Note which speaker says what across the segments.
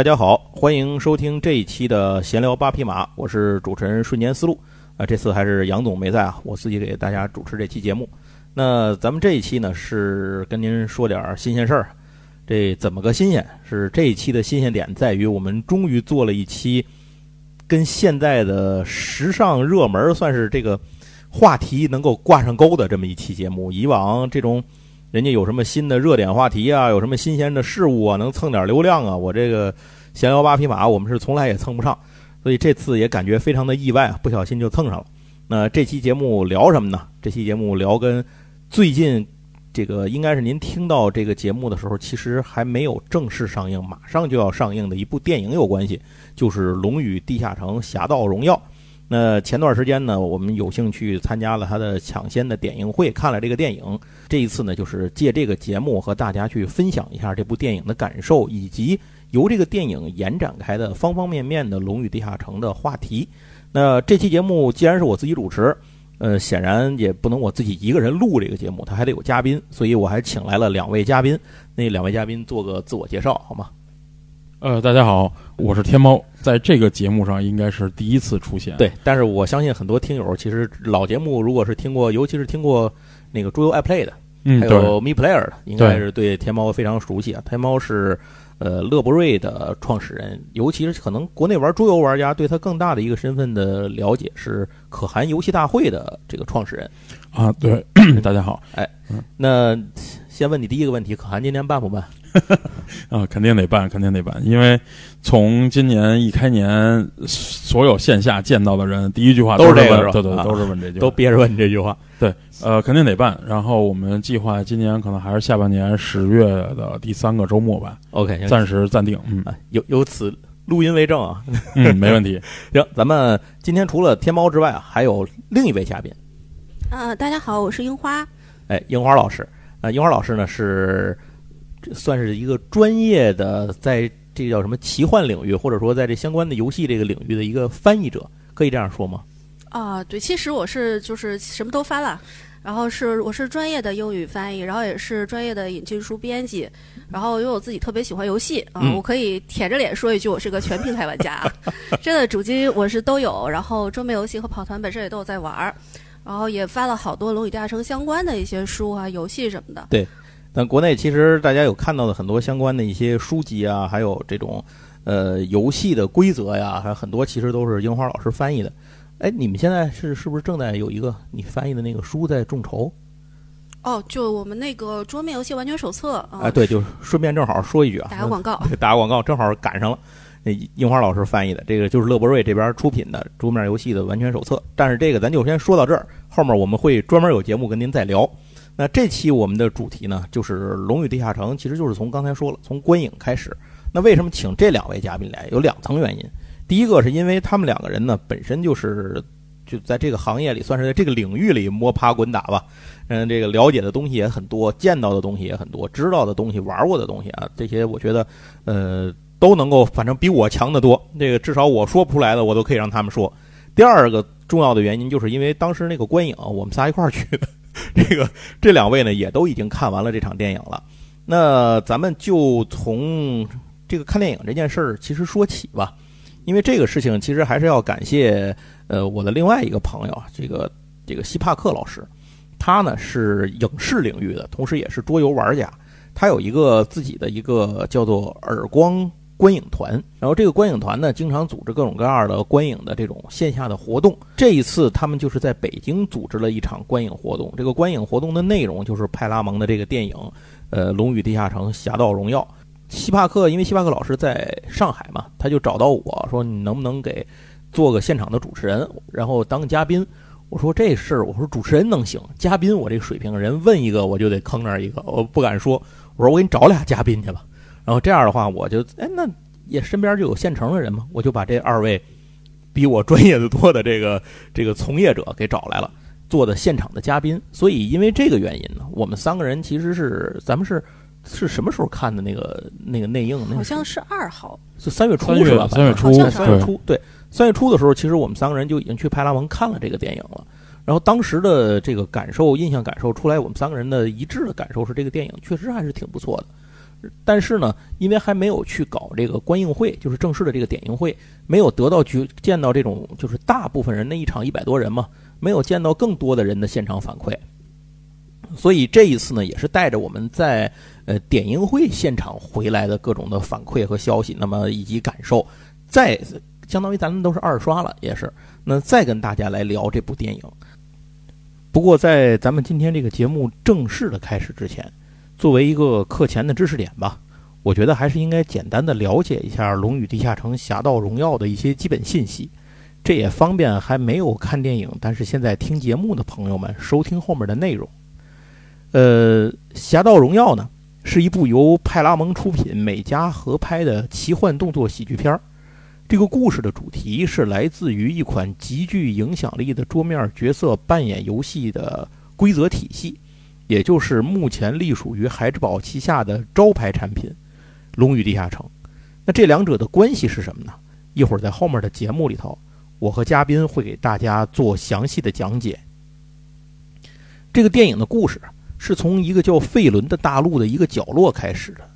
Speaker 1: 大家好，欢迎收听这一期的闲聊八匹马，我是主持人瞬间思路啊。这次还是杨总没在啊，我自己给大家主持这期节目。那咱们这一期呢是跟您说点新鲜事儿。这怎么个新鲜？是这一期的新鲜点在于我们终于做了一期跟现在的时尚热门算是这个话题能够挂上钩的这么一期节目。以往这种人家有什么新的热点话题啊，有什么新鲜的事物啊，能蹭点流量啊，我这个闲聊八匹马我们是从来也蹭不上，所以这次也感觉非常的意外，不小心就蹭上了。那这期节目聊什么呢？这期节目聊跟最近。这个应该是您听到这个节目的时候，其实还没有正式上映，马上就要上映的一部电影有关系，就是《龙与地下城：侠盗荣耀》。那前段时间呢，我们有幸去参加了他的抢先的点映会，看了这个电影。这一次呢，就是借这个节目和大家去分享一下这部电影的感受，以及由这个电影延展开的方方面面的《龙与地下城》的话题。那这期节目既然是我自己主持。呃，显然也不能我自己一个人录这个节目，他还得有嘉宾，所以我还请来了两位嘉宾。那两位嘉宾做个自我介绍好吗？
Speaker 2: 呃，大家好，我是天猫，在这个节目上应该是第一次出现。
Speaker 1: 对，但是我相信很多听友其实老节目如果是听过，尤其是听过那个桌游 iPlay 的，还有 Me Player 的，应该是对天猫非常熟悉啊。天猫是。呃，乐博瑞的创始人，尤其是可能国内玩桌游玩家对他更大的一个身份的了解是可汗游戏大会的这个创始人
Speaker 2: 啊。对，大家好。
Speaker 1: 哎，那先问你第一个问题，可汗今年办不办？
Speaker 2: 啊，肯定得办，肯定得办，因为从今年一开年，所有线下见到的人，第一句话
Speaker 1: 都是
Speaker 2: 这
Speaker 1: 个，
Speaker 2: 对对，都是问这句，
Speaker 1: 都憋着问这句话。
Speaker 2: 对，呃，肯定得办。然后我们计划今年可能还是下半年十月的第三个周末吧。
Speaker 1: OK，
Speaker 2: 暂时暂定。嗯，
Speaker 1: 有有此录音为证啊。
Speaker 2: 嗯，没问题。
Speaker 1: 行，咱们今天除了天猫之外啊，还有另一位嘉宾。
Speaker 3: 呃，大家好，我是樱花。
Speaker 1: 哎，樱花老师。呃，樱花老师呢是算是一个专业的，在这叫什么奇幻领域，或者说在这相关的游戏这个领域的一个翻译者，可以这样说吗？
Speaker 3: 啊，对，其实我是就是什么都翻了，然后是我是专业的英语翻译，然后也是专业的引进书编辑，然后因为我自己特别喜欢游戏啊，我可以舔着脸说一句，我是个全平台玩家，真的主机我是都有，然后桌面游戏和跑团本身也都有在玩儿，然后也发了好多《龙与地下城》相关的一些书啊、游戏什么的。
Speaker 1: 对，但国内其实大家有看到的很多相关的一些书籍啊，还有这种呃游戏的规则呀，还有很多其实都是樱花老师翻译的。哎，你们现在是是不是正在有一个你翻译的那个书在众筹？
Speaker 3: 哦，就我们那个桌面游戏完全手册啊。
Speaker 1: 哎，对，就顺便正好说一句啊，
Speaker 3: 打个广告，
Speaker 1: 打个广告，正好赶上了。那樱花老师翻译的这个就是乐博瑞这边出品的桌面游戏的完全手册。但是这个咱就先说到这儿，后面我们会专门有节目跟您再聊。那这期我们的主题呢，就是《龙与地下城》，其实就是从刚才说了，从观影开始。那为什么请这两位嘉宾来？有两层原因。第一个是因为他们两个人呢，本身就是就在这个行业里，算是在这个领域里摸爬滚打吧。嗯，这个了解的东西也很多，见到的东西也很多，知道的东西、玩过的东西啊，这些我觉得，呃，都能够，反正比我强得多。这个至少我说不出来的，我都可以让他们说。第二个重要的原因，就是因为当时那个观影，我们仨一块儿去的。这个这两位呢，也都已经看完了这场电影了。那咱们就从这个看电影这件事儿其实说起吧。因为这个事情，其实还是要感谢呃我的另外一个朋友，这个这个希帕克老师，他呢是影视领域的，同时也是桌游玩家，他有一个自己的一个叫做耳光观影团，然后这个观影团呢经常组织各种各样的观影的这种线下的活动，这一次他们就是在北京组织了一场观影活动，这个观影活动的内容就是派拉蒙的这个电影，呃《龙与地下城：侠盗荣耀》。希帕克，因为希帕克老师在上海嘛，他就找到我说：“你能不能给做个现场的主持人，然后当嘉宾？”我说：“这事儿，我说主持人能行，嘉宾我这水平，人问一个我就得坑那一个，我不敢说。我说我给你找俩嘉宾去吧。然后这样的话，我就哎，那也身边就有现成的人嘛，我就把这二位比我专业的多的这个这个从业者给找来了，做的现场的嘉宾。所以因为这个原因呢，我们三个人其实是咱们是。是什么时候看的那个那个内映？
Speaker 3: 好像是二号，
Speaker 1: 是三月初是吧？
Speaker 2: 三月初，
Speaker 1: 三月初，对，三月初的时候，其实我们三个人就已经去派拉蒙看了这个电影了。然后当时的这个感受、印象感受出来，我们三个人的一致的感受是，这个电影确实还是挺不错的。但是呢，因为还没有去搞这个观映会，就是正式的这个点映会，没有得到去见到这种就是大部分人那一场一百多人嘛，没有见到更多的人的现场反馈。所以这一次呢，也是带着我们在呃点映会现场回来的各种的反馈和消息，那么以及感受，再相当于咱们都是二刷了，也是那再跟大家来聊这部电影。不过在咱们今天这个节目正式的开始之前。作为一个课前的知识点吧，我觉得还是应该简单的了解一下《龙与地下城：侠盗荣耀》的一些基本信息，这也方便还没有看电影但是现在听节目的朋友们收听后面的内容。呃，《侠盗荣耀》呢是一部由派拉蒙出品、美嘉合拍的奇幻动作喜剧片儿。这个故事的主题是来自于一款极具影响力的桌面角色扮演游戏的规则体系。也就是目前隶属于孩之宝旗下的招牌产品《龙与地下城》，那这两者的关系是什么呢？一会儿在后面的节目里头，我和嘉宾会给大家做详细的讲解。这个电影的故事是从一个叫费伦的大陆的一个角落开始的，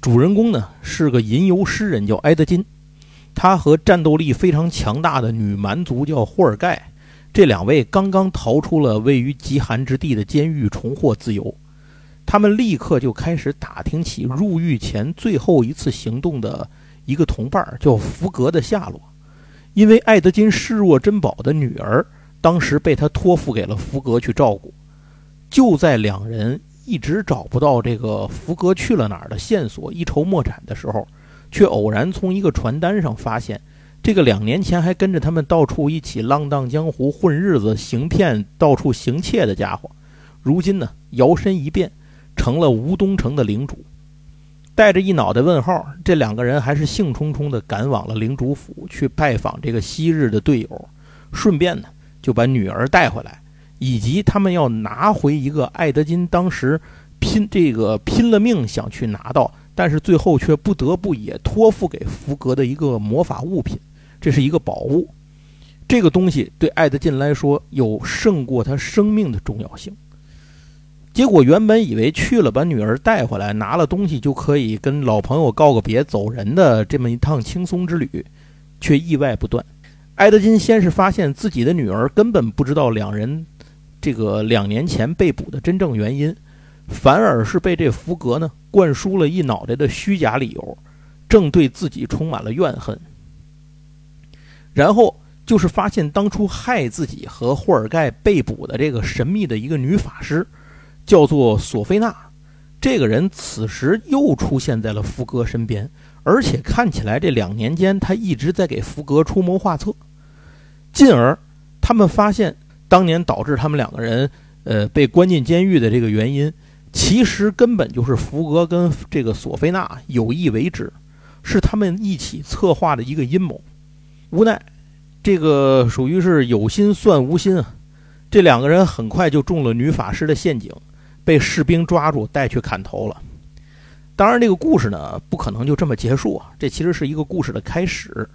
Speaker 1: 主人公呢是个吟游诗人叫埃德金，他和战斗力非常强大的女蛮族叫霍尔盖。这两位刚刚逃出了位于极寒之地的监狱，重获自由。他们立刻就开始打听起入狱前最后一次行动的一个同伴，叫福格的下落。因为艾德金视若珍宝的女儿，当时被他托付给了福格去照顾。就在两人一直找不到这个福格去了哪儿的线索，一筹莫展的时候，却偶然从一个传单上发现。这个两年前还跟着他们到处一起浪荡江湖、混日子、行骗、到处行窃的家伙，如今呢摇身一变，成了吴东城的领主。带着一脑袋问号，这两个人还是兴冲冲地赶往了领主府去拜访这个昔日的队友，顺便呢就把女儿带回来，以及他们要拿回一个艾德金当时拼这个拼了命想去拿到，但是最后却不得不也托付给福格的一个魔法物品。这是一个宝物，这个东西对艾德金来说有胜过他生命的重要性。结果原本以为去了把女儿带回来，拿了东西就可以跟老朋友告个别走人的这么一趟轻松之旅，却意外不断。艾德金先是发现自己的女儿根本不知道两人这个两年前被捕的真正原因，反而是被这福格呢灌输了一脑袋的虚假理由，正对自己充满了怨恨。然后就是发现当初害自己和霍尔盖被捕的这个神秘的一个女法师，叫做索菲娜。这个人此时又出现在了福格身边，而且看起来这两年间他一直在给福格出谋划策。进而他们发现，当年导致他们两个人呃被关进监狱的这个原因，其实根本就是福格跟这个索菲娜有意为之，是他们一起策划的一个阴谋。无奈，这个属于是有心算无心啊！这两个人很快就中了女法师的陷阱，被士兵抓住带去砍头了。当然，这个故事呢不可能就这么结束啊！这其实是一个故事的开始。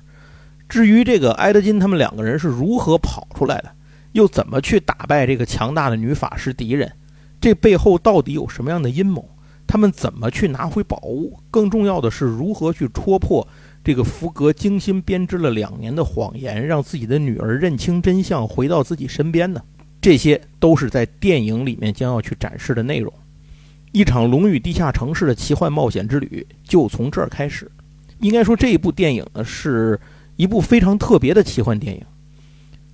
Speaker 1: 至于这个埃德金他们两个人是如何跑出来的，又怎么去打败这个强大的女法师敌人，这背后到底有什么样的阴谋？他们怎么去拿回宝物？更重要的是如何去戳破？这个福格精心编织了两年的谎言，让自己的女儿认清真相，回到自己身边呢？这些都是在电影里面将要去展示的内容。一场龙与地下城市的奇幻冒险之旅就从这儿开始。应该说，这一部电影呢是一部非常特别的奇幻电影。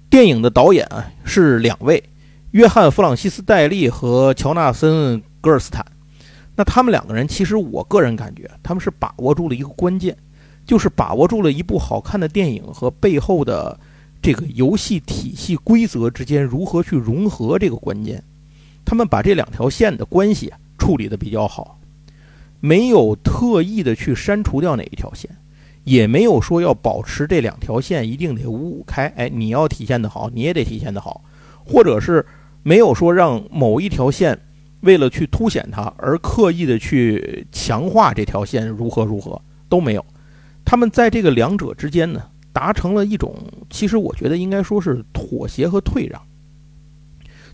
Speaker 1: 电影的导演啊是两位，约翰·弗朗西斯·戴利和乔纳森·格尔斯坦。那他们两个人，其实我个人感觉，他们是把握住了一个关键。就是把握住了一部好看的电影和背后的这个游戏体系规则之间如何去融合这个关键，他们把这两条线的关系处理的比较好，没有特意的去删除掉哪一条线，也没有说要保持这两条线一定得五五开，哎，你要体现的好，你也得体现的好，或者是没有说让某一条线为了去凸显它而刻意的去强化这条线如何如何都没有。他们在这个两者之间呢，达成了一种，其实我觉得应该说是妥协和退让，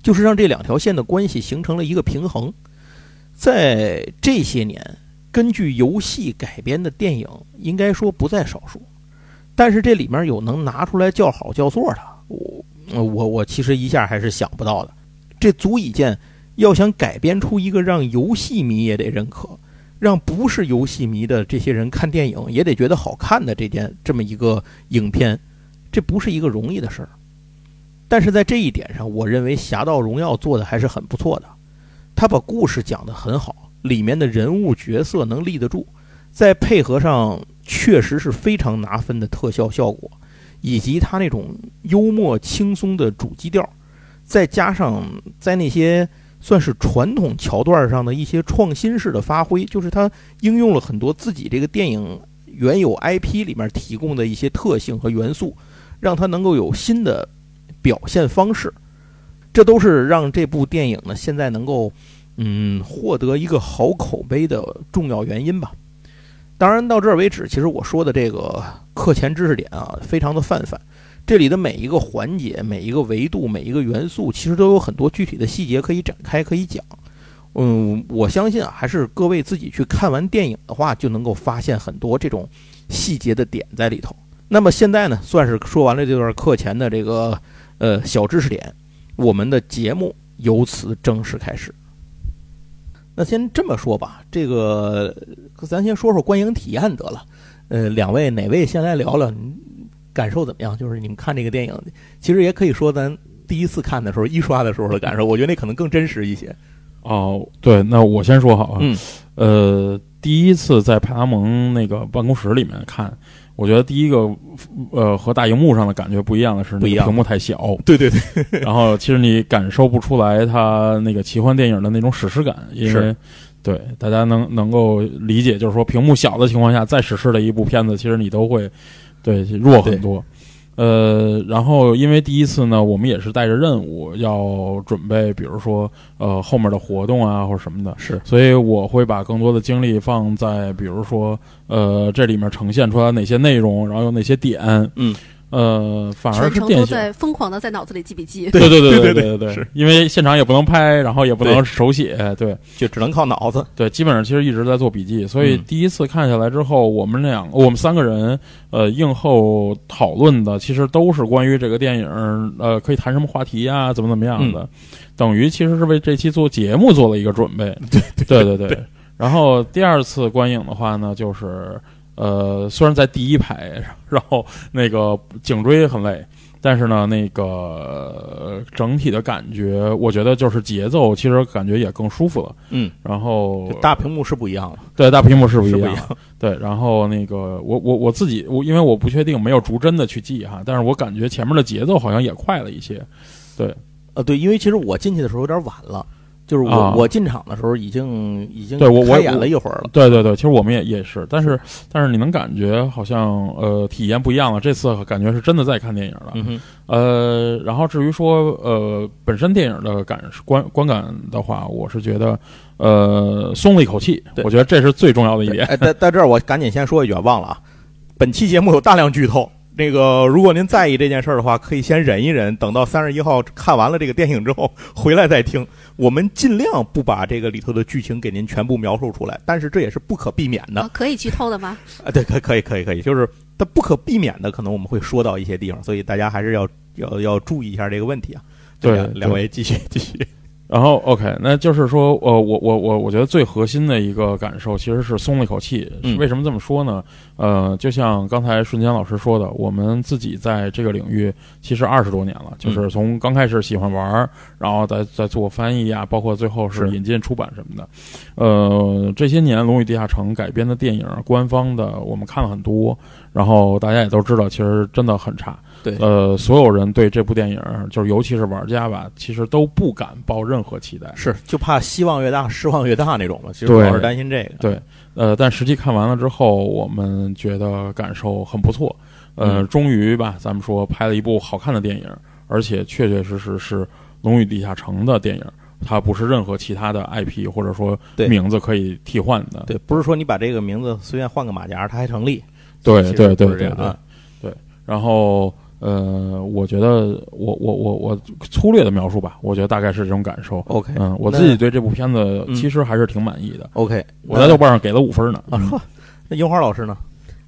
Speaker 1: 就是让这两条线的关系形成了一个平衡。在这些年，根据游戏改编的电影，应该说不在少数。但是这里面有能拿出来叫好叫座的，我我我其实一下还是想不到的。这足以见，要想改编出一个让游戏迷也得认可，让不是游戏迷的这些人看电影也得觉得好看的这件这么一个影片，这不是一个容易的事儿。但是在这一点上，我认为《侠盗荣耀》做的还是很不错的。他把故事讲得很好，里面的人物角色能立得住，再配合上确实是非常拿分的特效效果，以及他那种幽默轻松的主基调，再加上在那些算是传统桥段上的一些创新式的发挥，就是它应用了很多自己这个电影原有 IP 里面提供的一些特性和元素，让它能够有新的表现方式。这都是让这部电影呢现在能够，嗯，获得一个好口碑的重要原因吧。当然，到这儿为止，其实我说的这个课前知识点啊，非常的泛泛。这里的每一个环节、每一个维度、每一个元素，其实都有很多具体的细节可以展开、可以讲。嗯，我相信啊，还是各位自己去看完电影的话，就能够发现很多这种细节的点在里头。那么现在呢，算是说完了这段课前的这个呃小知识点。我们的节目由此正式开始。那先这么说吧，这个咱先说说观影体验得了。呃，两位哪位先来聊聊，感受怎么样？就是你们看这个电影，其实也可以说咱第一次看的时候、一刷的时候的感受。我觉得那可能更真实一些。
Speaker 2: 哦，对，那我先说好啊。
Speaker 1: 嗯。
Speaker 2: 呃，第一次在派拉蒙那个办公室里面看。我觉得第一个，呃，和大荧幕上的感觉不一样的是，
Speaker 1: 不一样，
Speaker 2: 屏幕太小。
Speaker 1: 对对对。
Speaker 2: 然后其实你感受不出来它那个奇幻电影的那种史诗感，因为，对大家能能够理解，就是说屏幕小的情况下，再史诗的一部片子，其实你都会，对弱很多。呃，然后因为第一次呢，我们也是带着任务要准备，比如说呃后面的活动啊或者什么的，
Speaker 1: 是，
Speaker 2: 所以我会把更多的精力放在比如说呃这里面呈现出来哪些内容，然后有哪些点，
Speaker 1: 嗯。
Speaker 2: 呃，反而是电
Speaker 3: 在疯狂的在脑子里记笔记。
Speaker 2: 对对对
Speaker 1: 对
Speaker 2: 对对，
Speaker 1: 是
Speaker 2: 因为现场也不能拍，然后也不能手写，对，
Speaker 1: 就只能靠脑子。
Speaker 2: 对，基本上其实一直在做笔记。所以第一次看下来之后，我们两我们三个人呃映后讨论的，其实都是关于这个电影呃可以谈什么话题啊，怎么怎么样的，等于其实是为这期做节目做了一个准备。
Speaker 1: 对
Speaker 2: 对对对。然后第二次观影的话呢，就是。呃，虽然在第一排，然后那个颈椎很累，但是呢，那个整体的感觉，我觉得就是节奏，其实感觉也更舒服了。
Speaker 1: 嗯，
Speaker 2: 然后
Speaker 1: 大屏幕是不一样了，
Speaker 2: 对，大屏幕是不
Speaker 1: 一
Speaker 2: 样。对，然后那个我我我自己，我因为我不确定，没有逐帧的去记哈，但是我感觉前面的节奏好像也快了一些。对，
Speaker 1: 呃，对，因为其实我进去的时候有点晚了。就是我我进场的时候已经已经
Speaker 2: 对我
Speaker 1: 我演了一会儿了，
Speaker 2: 对对对，其实我们也也是，但是但是你能感觉好像呃体验不一样了，这次感觉是真的在看电影了，呃，然后至于说呃本身电影的感观观感的话，我是觉得呃松了一口气，我觉得这是最重要的一点。
Speaker 1: 哎，在在这儿我赶紧先说一句，忘了啊，本期节目有大量剧透。那个，如果您在意这件事儿的话，可以先忍一忍，等到三十一号看完了这个电影之后 回来再听。我们尽量不把这个里头的剧情给您全部描述出来，但是这也是不可避免的。
Speaker 3: 可以剧透的吗？
Speaker 1: 啊，对，可可以，可以，可以，就是它不可避免的，可能我们会说到一些地方，所以大家还是要要要注意一下这个问题啊。
Speaker 2: 对，
Speaker 1: 两位继续继续。
Speaker 2: 然后，OK，那就是说，呃，我我我我觉得最核心的一个感受其实是松了一口气。为什么这么说呢？呃，就像刚才瞬间老师说的，我们自己在这个领域其实二十多年了，就是从刚开始喜欢玩，然后再再做翻译啊，包括最后是引进出版什么的。呃，这些年《龙与地下城》改编的电影，官方的我们看了很多，然后大家也都知道，其实真的很差。
Speaker 1: 对，
Speaker 2: 呃，所有人对这部电影，就是尤其是玩家吧，其实都不敢抱任何期待，
Speaker 1: 是就怕希望越大，失望越大那种嘛。其实我是担心这个。
Speaker 2: 对，呃，但实际看完了之后，我们觉得感受很不错。呃，终于吧，咱们说拍了一部好看的电影，而且确确实实是《龙与地下城》的电影，它不是任何其他的 IP 或者说名字可以替换的。
Speaker 1: 对，不是说你把这个名字随便换个马甲，它还成立。
Speaker 2: 对对对
Speaker 1: 对
Speaker 2: 对，对。然后。呃，我觉得我我我我粗略的描述吧，我觉得大概是这种感受。
Speaker 1: OK，
Speaker 2: 嗯，我自己对这部片子其实还是挺满意的。
Speaker 1: OK，
Speaker 2: 我在豆瓣上给了五分呢。
Speaker 1: 啊，呵，那樱花老师呢？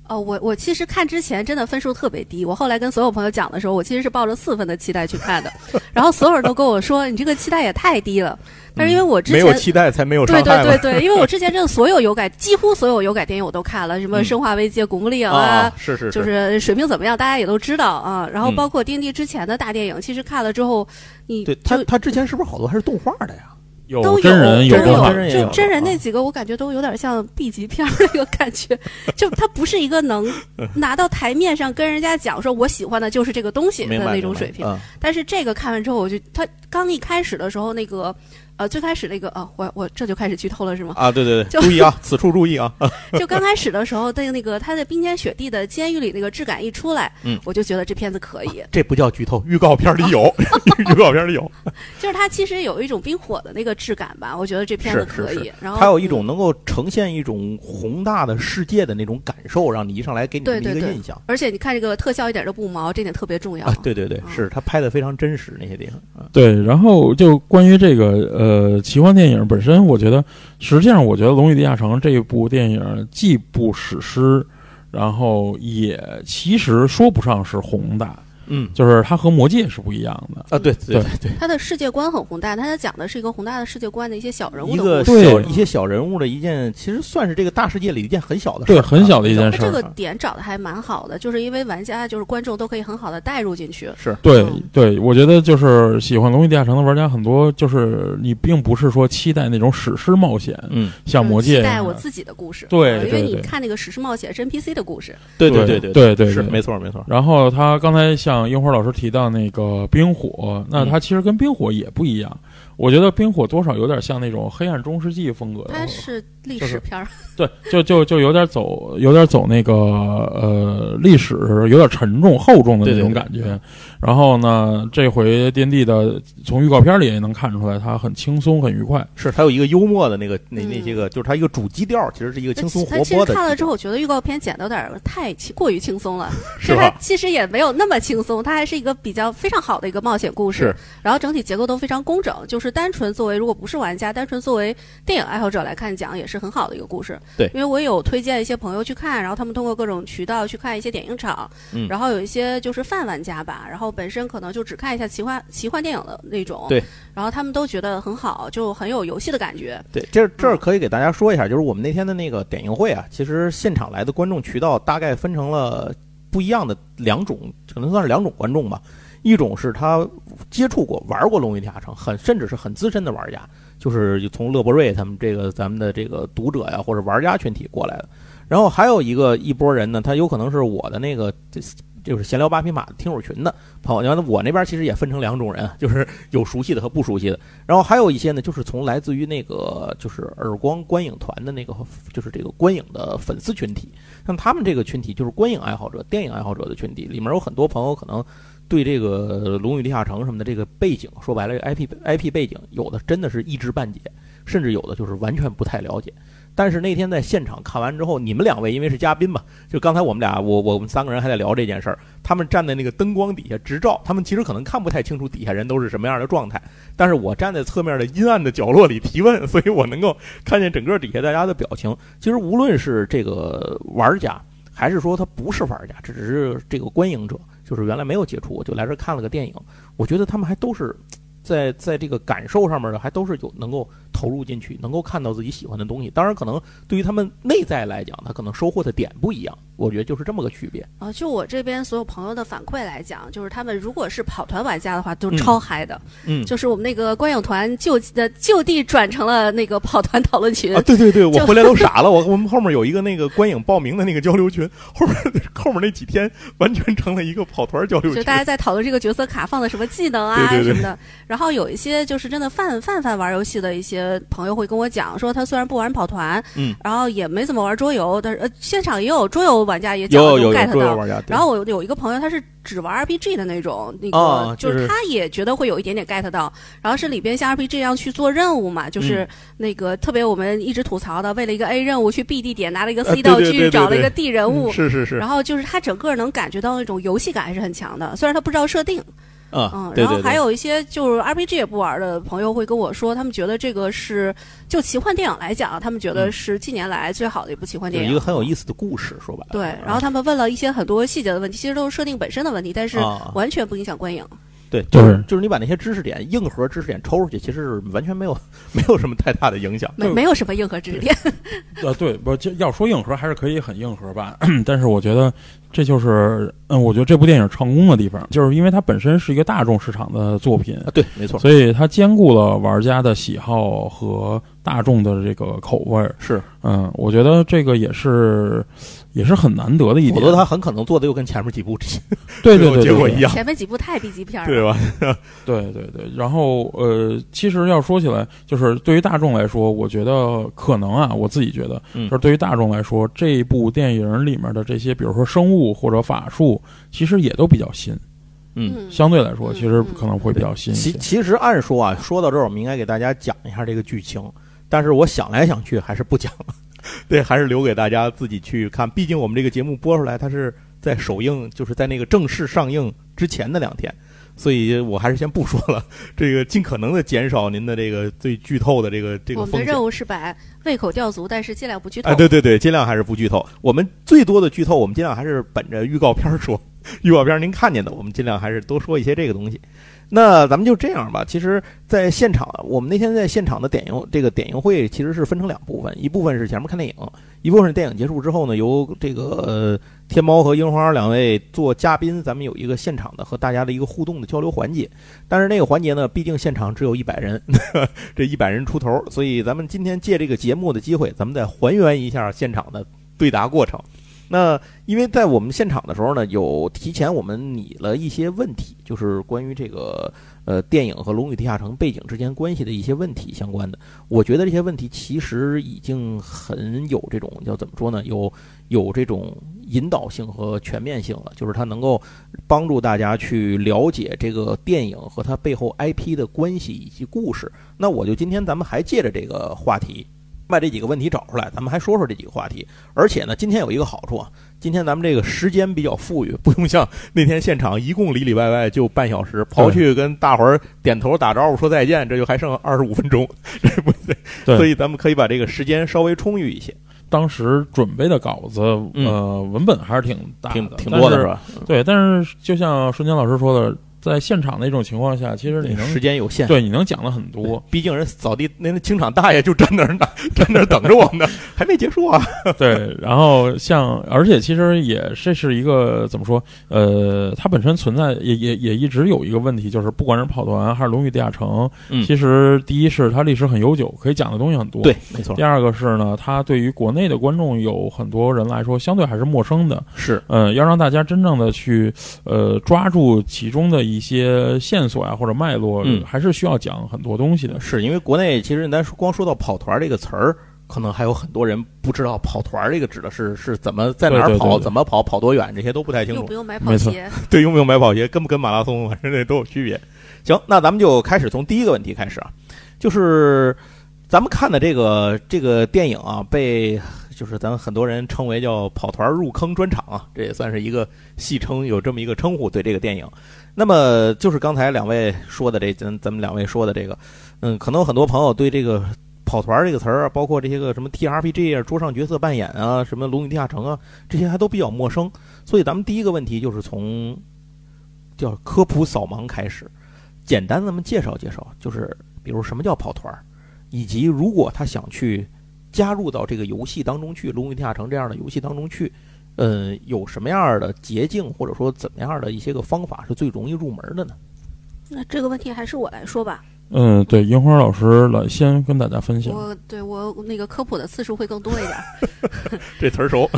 Speaker 3: 哦，我我其实看之前真的分数特别低，我后来跟所有朋友讲的时候，我其实是抱着四分的期待去看的，然后所有人都跟我说你这个期待也太低了，但是因为我之前、
Speaker 1: 没有期待才没有伤
Speaker 3: 对。对对对，因为我之前 真的所有有改，几乎所有有改电影我都看了，什么
Speaker 1: 嗯《
Speaker 3: 生化危机》《古墓丽影》
Speaker 1: 啊
Speaker 3: 啊，，
Speaker 1: 是是
Speaker 3: 就是水平怎么样，大家也都知道啊。然后
Speaker 1: 嗯
Speaker 3: 包括丁丁之前的大电影，其实看了之后，你
Speaker 1: 对他
Speaker 3: 就
Speaker 1: 他之前是不是好多还是动画的呀？
Speaker 2: 有
Speaker 3: 都
Speaker 2: 真人
Speaker 3: 有都
Speaker 1: 有
Speaker 3: 就真人
Speaker 1: 啊
Speaker 3: 那几个，我感觉都有点像 B 级片儿那个感觉，就它不是一个能 拿到台面上跟人家讲说我喜欢的就是这个东西的那种水平。
Speaker 1: 嗯
Speaker 3: 但是这个看完之后，我就他刚一开始的时候那个。呃，最开始那个，哦，我我这就开始剧透了是吗？
Speaker 1: 啊，对对对，注意啊，此处注意啊。
Speaker 3: 就刚开始的时候，对那个他在冰天雪地的监狱里那个质感一出来，
Speaker 1: 嗯
Speaker 3: 我就觉得这片子可以。
Speaker 1: 这不叫剧透，预告片里有，预告片里有。
Speaker 3: 就是它其实有一种冰火的那个质感吧，我觉得这片子可以。
Speaker 1: 是
Speaker 3: 然后
Speaker 1: 它有一种能够呈现一种宏大的世界的那种感受，让你一上来给你这么
Speaker 3: 对对对
Speaker 1: 一个印象
Speaker 3: 而且你看这个特效一点都不毛，这点特别重要。
Speaker 1: 啊。对对对，
Speaker 3: 嗯
Speaker 1: 是他拍的非常真实那些地方啊。
Speaker 2: 对，然后就关于这个呃呃奇幻电影本身，我觉得实际上我觉得《龙与地下城》这部电影既不史诗，然后也其实说不上是宏大，
Speaker 1: 嗯。
Speaker 2: 就是它和《魔戒》是不一样的。
Speaker 1: 啊，对对。
Speaker 2: 对
Speaker 1: 对，
Speaker 3: 它的世界观很宏大，它讲的是一个宏大的世界观的一些小人物
Speaker 1: 一个
Speaker 3: 的故事。
Speaker 2: 对
Speaker 1: 小一些小人物的一件，其实算是这个大世界里一件很小的事
Speaker 2: 对
Speaker 1: 啊，
Speaker 2: 很小的一件事
Speaker 3: 它这个点找的还蛮好的，就是因为玩家就是观众都可以很好的带入进去。
Speaker 1: 是。
Speaker 2: 对
Speaker 3: 嗯
Speaker 2: 对，我觉得就是喜欢《龙与地下城》的玩家很多，就是你并不是说期待那种史诗冒险，
Speaker 1: 嗯，
Speaker 2: 像《魔戒。
Speaker 3: 期》待我自己的故事。
Speaker 2: 对
Speaker 3: 呃因为你看那个史诗冒险是 NPC 的故事，
Speaker 1: 对
Speaker 2: 对
Speaker 1: 对
Speaker 2: 对对对是
Speaker 1: 没错没错。
Speaker 2: 然后他刚才像樱花老师提到那个冰火，那
Speaker 1: 嗯
Speaker 2: 它其实跟冰火也不一样。我觉得冰火多少有点像那种黑暗中世纪风格的，
Speaker 3: 它是历史片儿。
Speaker 2: 对，就就就有点走，有点走那个呃历史，有点沉重厚重的那种
Speaker 1: 对对对
Speaker 2: 感觉。然后呢，这回电地的从预告片里也能看出来，它很轻松，很愉快。
Speaker 1: 是它有一个幽默的那个那
Speaker 3: 嗯
Speaker 1: 那些个，就是它一个主基调，其实是一个轻松
Speaker 3: 它
Speaker 1: 活泼的。
Speaker 3: 其实看了之后，我觉得预告片剪的有点太轻过于轻松了。
Speaker 1: 是
Speaker 3: 它
Speaker 1: 吧？
Speaker 3: 其实也没有那么轻松，它还是一个比较非常好的一个冒险故事。
Speaker 1: 是，
Speaker 3: 然后整体结构都非常工整，就是单纯作为如果不是玩家，单纯作为电影爱好者来看讲，也是很好的一个故事。
Speaker 1: 对
Speaker 3: 因为我有推荐一些朋友去看，然后他们通过各种渠道去看一些点映场，
Speaker 1: 嗯
Speaker 3: 然后有一些就是泛玩家吧，然后本身可能就只看一下奇幻奇幻电影的那种，
Speaker 1: 对，
Speaker 3: 然后他们都觉得很好，就很有游戏的感觉。
Speaker 1: 对，这这儿可以给大家说一下，就是我们那天的那个点映会啊，其实现场来的观众渠道大概分成了不一样的两种，可能算是两种观众吧。一种是他接触过、玩过《龙与地下城》，很甚至是很资深的玩家，就是从乐博瑞他们这个咱们的这个读者呀或者玩家群体过来的。然后还有一个一波人呢，他有可能是我的那个这就是闲聊八匹马的听友群的朋友。那我那边其实也分成两种人，就是有熟悉的和不熟悉的。然后还有一些呢，就是从来自于那个就是耳光观影团的那个，就是这个观影的粉丝群体。像他们这个群体就是观影爱好者、电影爱好者的群体，里面有很多朋友可能对这个《龙与地下城》什么的这个背景，说白了，IP IP 背景有的真的是一知半解，甚至有的就是完全不太了解。但是那天在现场看完之后，你们两位因为是嘉宾嘛，就刚才我们俩，我我们三个人还在聊这件事儿，他们站在那个灯光底下直照，他们其实可能看不太清楚底下人都是什么样的状态，但是我站在侧面的阴暗的角落里提问，所以我能够看见整个底下大家的表情。其实无论是这个玩家，还是说他不是玩家，这只是这个观影者，就是原来没有接触过，就来这看了个电影，我觉得他们还都是。在在这个感受上面的，还都是有能够投入进去，能够看到自己喜欢的东西。当然，可能对于他们内在来讲，他可能收获的点不一样。我觉得就是这么个区别。
Speaker 3: 啊，就我这边所有朋友的反馈来讲，就是他们如果是跑团玩家的话，都
Speaker 1: 嗯
Speaker 3: 超嗨的。
Speaker 1: 嗯
Speaker 3: 就是我们那个观影团就呃就地转成了那个跑团讨论群。
Speaker 1: 啊，对对对，我回来都傻了。我 我们后面有一个那个观影报名的那个交流群，后面后面那几天完全成了一个跑团交流群。
Speaker 3: 就大家在讨论这个角色卡放的什么技能啊
Speaker 1: 对对对
Speaker 3: 什么的，然后有一些就是真的泛泛泛玩游戏的一些些朋友会跟我讲说，他虽然不玩跑团，
Speaker 1: 嗯，
Speaker 3: 然后也没怎么玩桌游，但是呃，现场也有桌游玩家也讲
Speaker 1: 有有有
Speaker 3: get 到。
Speaker 1: 桌游玩家，
Speaker 3: 然后我有一个朋友，他是只玩 RPG 的那种，那个、
Speaker 1: 哦就是。
Speaker 3: 就是他也觉得会有一点点 get 到，然后是里边像 RPG 一样去做任务嘛，就是
Speaker 1: 嗯
Speaker 3: 那个特别我们一直吐槽的，为了一个 A 任务去 B 地点拿了一个
Speaker 1: 呃
Speaker 3: C 道具，
Speaker 1: 对对对对对
Speaker 3: 找了一个 D 人物，
Speaker 1: 嗯是是是。
Speaker 3: 然后就是他整个能感觉到那种游戏感还是很强的，虽然他不知道设定，
Speaker 1: 啊
Speaker 3: 嗯，，
Speaker 1: 对对对，
Speaker 3: 然后还有一些就是 RPG 也不玩的朋友会跟我说，他们觉得这个是就奇幻电影来讲，他们觉得是近年来最好的一部奇幻电影，
Speaker 1: 有一个很有意思的故事，说白了，
Speaker 3: 对，然后他们问了一些很多细节的问题，其实都是设定本身的问题，但是
Speaker 1: 啊。
Speaker 3: 完全不影响观影。
Speaker 1: 对，
Speaker 2: 就
Speaker 1: 就是是就是你把那些知识点硬核知识点抽出去，其实是完全没有 没有什么太大的影响。
Speaker 3: 没没有什么硬核知识点，
Speaker 2: 呃，对，不就要说硬核还是可以很硬核吧，但是我觉得这就是，嗯，我觉得这部电影成功的地方，就是因为它本身是一个大众市场的作品，
Speaker 1: 啊，对，没错，
Speaker 2: 所以它兼顾了玩家的喜好和大众的这个口味儿。
Speaker 1: 是，
Speaker 2: 嗯，我觉得这个也是也是很难得的一点。
Speaker 1: 否则他很可能做的又跟前面几部
Speaker 2: 对对对对对
Speaker 1: 结果一样，
Speaker 3: 前面几部太 B 级片了 对。
Speaker 1: 吧？
Speaker 2: 对对对，然后呃，其实要说起来，就是对于大众来说，我觉得可能啊，我自己觉得，
Speaker 1: 嗯
Speaker 2: 就是对于大众来说，这部电影里面的这些，比如说生物或者法术，其实也都比较新，
Speaker 1: 嗯。
Speaker 3: 嗯，
Speaker 2: 相对来说，
Speaker 3: 嗯
Speaker 2: 其实可能会比较新一些。
Speaker 1: 其其实按说啊，说到这儿，我们应该给大家讲一下这个剧情，但是我想来想去还是不讲了，对，还是留给大家自己去看。毕竟我们这个节目播出来，它是在首映，就是在那个正式上映之前的两天，所以我还是先不说了。这个尽可能的减少您的这个最剧透的这个这个
Speaker 3: 我们的任。务是把胃口吊足，但是尽量不剧透。
Speaker 1: 哎，对对对，尽量还是不剧透。我们最多的剧透，我们尽量还是本着预告片儿说。预告片儿您看见的，我们尽量还是多说一些这个东西。那咱们就这样吧。其实，在现场，我们那天在现场的点映这个点映会其实是分成两部分，一部分是前面看电影，一部分是电影结束之后呢，由这个呃天猫和樱花两位做嘉宾，咱们有一个现场的和大家的一个互动的交流环节。但是那个环节呢，毕竟现场只有一百 人，这一百人出头，所以咱们今天借这个节目的机会，咱们再还原一下现场的对答过程。那因为在我们现场的时候呢，有提前我们拟了一些问题，就是关于这个呃电影和《龙与地下城》背景之间关系的一些问题相关的。我觉得这些问题其实已经很有这种叫怎么说呢？有有这种引导性和全面性了，就是它能够帮助大家去了解这个电影和它背后 IP 的关系以及故事。那我就今天咱们还借着这个话题。把这几个问题找出来，咱们还说说这几个话题。而且呢，今天有一个好处啊，今天咱们这个时间比较富裕，不用像那天现场一共里里外外就半小时，刨去跟大伙儿点头打招呼说再见，这就还剩二十五分钟，这不对。
Speaker 2: 对
Speaker 1: 所以咱们可以把这个时间稍微充裕一些，
Speaker 2: 当时准备的稿子，
Speaker 1: 嗯
Speaker 2: 呃，文本还是挺大的，
Speaker 1: 挺挺多的
Speaker 2: 是
Speaker 1: 是吧？
Speaker 2: 对，但是就像瞬间老师说的，在现场那种情况下，其实你能
Speaker 1: 时间有限，
Speaker 2: 对你能讲的很多。
Speaker 1: 毕竟人扫地那那清场大爷就站那儿呢，站那儿等着我们呢，还没结束啊。
Speaker 2: 对，然后像，而且其实也这是一个怎么说？呃，它本身存在也也也一直有一个问题，就是不管是跑团还是龙与地下城，
Speaker 1: 嗯
Speaker 2: 其实第一是它历史很悠久，可以讲的东西很多。
Speaker 1: 对，没错
Speaker 2: 第，二个是呢，它对于国内的观众有很多人来说，相对还是陌生的。
Speaker 1: 是
Speaker 2: 呃，要让大家真正的去呃抓住其中的一些线索呀、或者脉络，
Speaker 1: 嗯
Speaker 2: 还是需要讲很多东西的。
Speaker 1: 是因为国内其实咱说光说到跑团这个词儿，可能还有很多人不知道跑团这个指的是是怎么在哪儿跑，
Speaker 2: 对对对对
Speaker 1: 怎么跑，跑多远，这些都不太清楚
Speaker 3: 用不。用买跑
Speaker 2: 没错
Speaker 3: 鞋？
Speaker 1: 对，用不用买跑鞋，跟不跟马拉松，反正这都有区别。行，那咱们就开始从第一个问题开始啊，就是咱们看的这个这个电影啊，被就是咱们很多人称为叫“跑团入坑专场”啊，这也算是一个戏称，有这么一个称呼对这个电影。那么就是刚才两位说的这，咱咱们两位说的这个，嗯，可能很多朋友对这个。跑团这个词儿，包括这些个什么 TRPG 啊、桌上角色扮演啊、什么《龙与地下城》啊，这些还都比较陌生。所以咱们第一个问题就是从叫科普扫盲开始，简单的们介绍介绍，就是比如什么叫跑团，以及如果他想去加入到这个游戏当中去，《龙与地下城》这样的游戏当中去，嗯，有什么样的捷径，或者说怎么样的一些个方法是最容易入门的呢？
Speaker 3: 那这个问题还是我来说吧。
Speaker 2: 嗯，对，樱花老师来先跟大家分享。
Speaker 3: 我对我那个科普的次数会更多一点。
Speaker 1: 这词儿熟。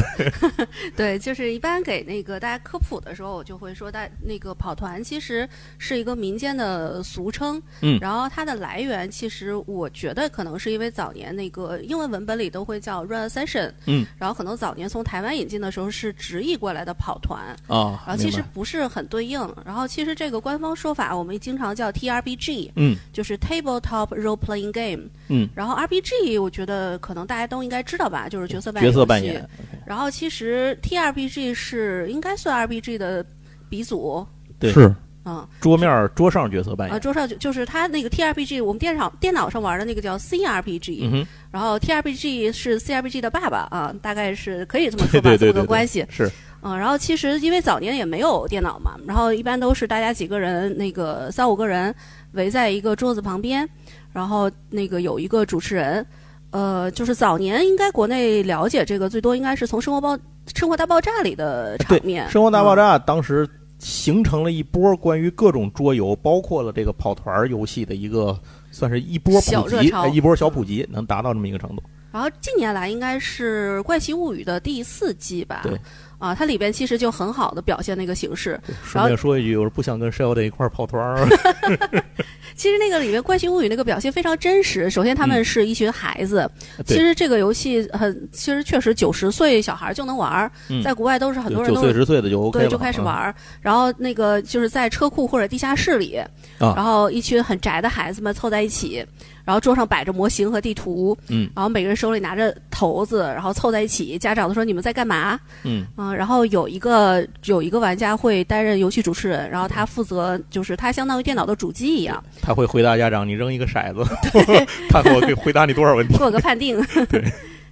Speaker 3: 对，就是一般给那个大家科普的时候，我就会说，大那个跑团其实是一个民间的俗称。
Speaker 1: 嗯。
Speaker 3: 然后它的来源，其实我觉得可能是因为早年那个英文文本里都会叫 run session。
Speaker 1: 嗯。
Speaker 3: 然后可能早年从台湾引进的时候是直译过来的跑团。
Speaker 1: 啊。
Speaker 3: 然后其实不是很对应。然后其实这个官方说法，我们经常叫 TRBG。
Speaker 1: 嗯。
Speaker 3: 就是 tabletop role playing game，
Speaker 1: 嗯，
Speaker 3: 然后 RPG 我觉得可能大家都应该知道吧，就是角色扮
Speaker 1: 演。角色扮演。
Speaker 3: 然后其实 TRPG 是应该算 RPG 的鼻祖。
Speaker 1: 对。
Speaker 2: 是。
Speaker 3: 嗯。
Speaker 1: 桌面桌上角色扮演。
Speaker 3: 啊，桌上就就是它那个 TRPG，我们电脑电脑上玩的那个叫 CRPG。
Speaker 1: 嗯
Speaker 3: 然后 TRPG 是 CRPG 的爸爸啊，大概是可以这么说吧，这么个关系。
Speaker 1: 是。
Speaker 3: 嗯，然后其实因为早年也没有电脑嘛，然后一般都是大家几个人，那个三五个人。围在一个桌子旁边，然后那个有一个主持人，呃，就是早年应该国内了解这个最多应该是从《生活爆生活大爆炸》里的场面，《
Speaker 1: 生活大爆炸》当时形成了一波关于各种桌游，包括了这个跑团游戏的一个，算是一波普及，一波小普及，能达到这么一个程度。
Speaker 3: 然后近年来应该是《怪奇物语》的第四季吧？
Speaker 1: 对。
Speaker 3: 啊，它里边其实就很好的表现那个形式。
Speaker 1: 顺便说一句，我是不想跟 Sheldon 一块儿跑团儿。
Speaker 3: 其实那个里面《怪奇物语》那个表现非常真实。首先，他们是一群孩子。其实这个游戏很，其实确实九十岁小孩就能玩儿，在国外都是很多人都
Speaker 1: 九岁十岁的就 OK
Speaker 3: 对，就开始玩儿。然后那个就是在车库或者地下室里，然后一群很宅的孩子们凑在一起。然后桌上摆着模型和地图，
Speaker 1: 嗯，
Speaker 3: 然后每个人手里拿着骰子，然后凑在一起。家长都说：“你们在干嘛？”
Speaker 1: 嗯，
Speaker 3: 啊，然后有一个有一个玩家会担任游戏主持人，然后他负责就是他相当于电脑的主机一样。
Speaker 1: 他会回答家长：“你扔一个骰子，看看我可以回答你多少问题。”
Speaker 3: 做个判定。
Speaker 1: 对，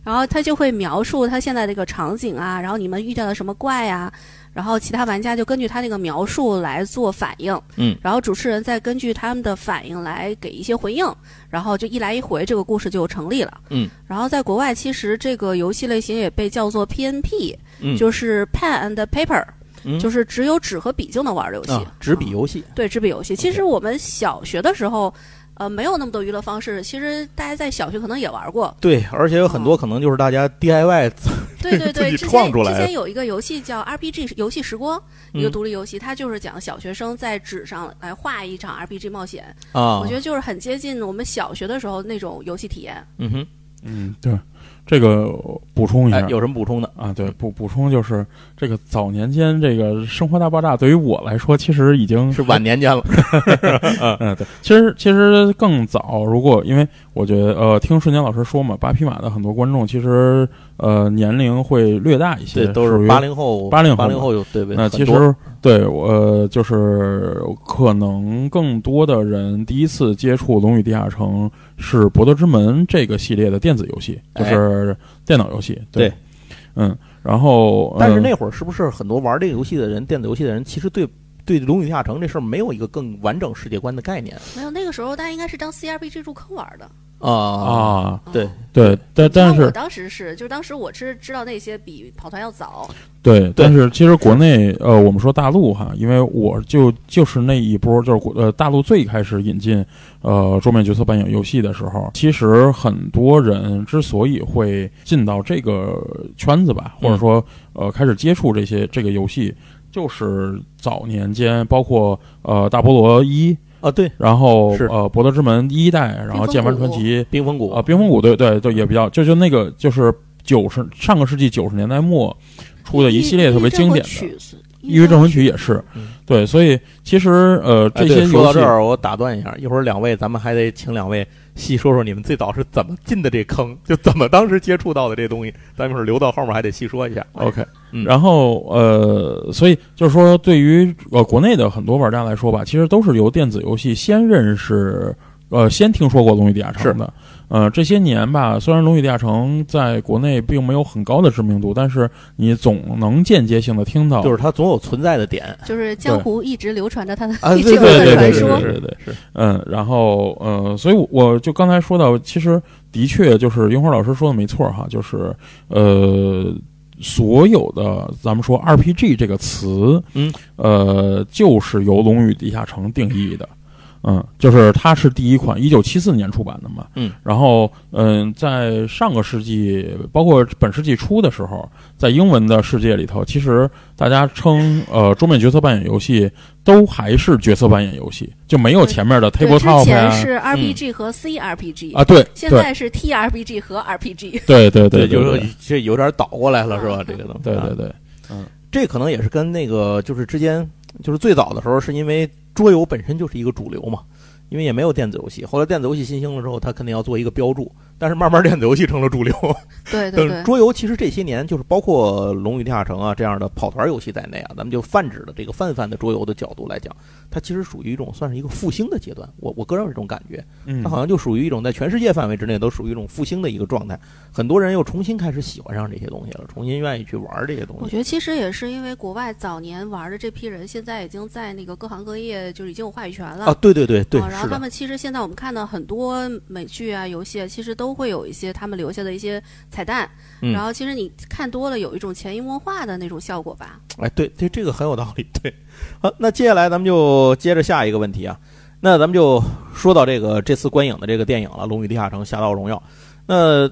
Speaker 3: 然后他就会描述他现在这个场景啊，然后你们遇到了什么怪啊。然后其他玩家就根据他那个描述来做反应，
Speaker 1: 嗯，
Speaker 3: 然后主持人再根据他们的反应来给一些回应，然后就一来一回，这个故事就成立了，
Speaker 1: 嗯。
Speaker 3: 然后在国外，其实这个游戏类型也被叫做 PNP，
Speaker 1: 嗯，
Speaker 3: 就是 Pen and Paper，就是只有纸和笔就能玩的游戏，
Speaker 1: 纸笔游戏，
Speaker 3: 对，纸笔游戏。其实我们小学的时候。呃，没有那么多娱乐方式。其实大家在小学可能也玩过。
Speaker 1: 对，而且有很多可能就是大家 DIY
Speaker 3: 对对对，
Speaker 1: 自己创出来。
Speaker 3: 之前有一个游戏叫 RPG 游戏时光，一个独立游戏，它就是讲小学生在纸上来画一场 RPG 冒险
Speaker 1: 啊。
Speaker 3: 我觉得就是很接近我们小学的时候那种游戏体验。
Speaker 1: 嗯哼，
Speaker 2: 嗯，对。这个补充一下，
Speaker 1: 有什么补充的
Speaker 2: 啊？对，补补充就是这个早年间这个《生活大爆炸》对于我来说，其实已经
Speaker 1: 是晚年间了。
Speaker 2: 嗯，对，其实其实更早。如果因为我觉得呃，听瞬间老师说嘛，八匹马的很多观众其实呃年龄会略大一些，
Speaker 1: 对，都是八零后，
Speaker 2: 八零八
Speaker 1: 零后有对。
Speaker 2: 那其实对我就是可能更多的人第一次接触《龙与地下城》是《博德之门》这个系列的电子游戏，就是。是电脑游戏，对，嗯，然后，
Speaker 1: 但是那会儿是不是很多玩这个游戏的人，电子游戏的人，其实对对《龙与地下城》这事儿没有一个更完整世界观的概念？
Speaker 3: 没有，那个时候大家应该是当 CRPG 入坑玩的。
Speaker 1: 啊
Speaker 2: 啊，
Speaker 1: 对
Speaker 2: 对，但但是
Speaker 3: 我当时是，就是当时我是知道那些比跑团要早。
Speaker 2: 对，但是其实国内呃，我们说大陆哈，因为我就就是那一波，就是呃大陆最开始引进呃桌面角色扮演游戏的时候，其实很多人之所以会进到这个圈子吧，或者说呃开始接触这些这个游戏，就是早年间包括呃大菠萝一。
Speaker 1: 啊，对，
Speaker 2: 然后
Speaker 1: 是
Speaker 2: 呃，博德之门一代，然后剑门传奇，
Speaker 1: 冰封谷
Speaker 2: 啊，冰封谷，对对对，也比较，就就那个就是九十上个世纪九十年代末出的一系列特别经典的《
Speaker 3: 异
Speaker 2: 域镇魂曲》也是，对，所以其实呃，这些
Speaker 1: 说到这儿，我打断一下，一会儿两位咱们还得请两位细说说你们最早是怎么进的这坑，就怎么当时接触到的这东西，咱们一会儿留到后面还得细说一下。
Speaker 2: OK。然后呃，所以就是说，对于呃国内的很多玩家来说吧，其实都是由电子游戏先认识，呃，先听说过《龙与地下城》的。呃，这些年吧，虽然《龙与地下城》在国内并没有很高的知名度，但是你总能间接性的听到，
Speaker 1: 就是它总有存在的点，
Speaker 3: 就是江湖一直流传着它的
Speaker 1: 啊，
Speaker 3: 对
Speaker 1: 对对
Speaker 2: 对对对对是，嗯，然后呃，所以我就刚才说到，其实的确就是樱花老师说的没错哈，就是呃。所有的咱们说 RPG 这个词，
Speaker 1: 嗯，
Speaker 2: 呃，就是由《龙与地下城》定义的，嗯，就是它是第一款，一九七四年出版的嘛。
Speaker 1: 嗯，
Speaker 2: 然后嗯，在上个世纪，包括本世纪初的时候，在英文的世界里头，其实大家称呃桌面角色扮演游戏都还是角色扮演游戏，就没有前面的 tabletop
Speaker 3: 之
Speaker 2: 呀
Speaker 3: 前是 RPG 和 CRPG
Speaker 2: 啊，对，
Speaker 3: 现在是 TRPG 和 RPG。
Speaker 2: 对对对，
Speaker 1: 就是这有点倒过来了，是吧？这个东西，
Speaker 2: 对对对，嗯，
Speaker 1: 这可能也是跟那个就是之间就是最早的时候，是因为桌游本身就是一个主流嘛。因为也没有电子游戏，后来电子游戏新兴了之后，它肯定要做一个标注。但是慢慢电子游戏成了主流。
Speaker 3: 对对对。
Speaker 1: 桌游其实这些年就是包括《龙与地下城》啊这样的跑团游戏在内啊，咱们就泛指的这个泛泛的桌游的角度来讲，它其实属于一种算是一个复兴的阶段。我我个人有这种感觉，它好像就属于一种在全世界范围之内都属于一种复兴的一个状态。很多人又重新开始喜欢上这些东西了，重新愿意去玩这些东西。
Speaker 3: 我觉得其实也是因为国外早年玩的这批人，现在已经在那个各行各业就是已经有话语权了
Speaker 1: 啊。对对对对。
Speaker 3: 然后他们其实现在我们看到很多美剧啊、游戏，其实都会有一些他们留下的一些彩蛋。
Speaker 1: 嗯。
Speaker 3: 然后其实你看多了，有一种潜移默化的那种效果吧。
Speaker 1: 哎，对对，这个很有道理。对。好，那接下来咱们就接着下一个问题啊。那咱们就说到这个这次观影的这个电影了，《龙与地下城：侠盗荣耀》。那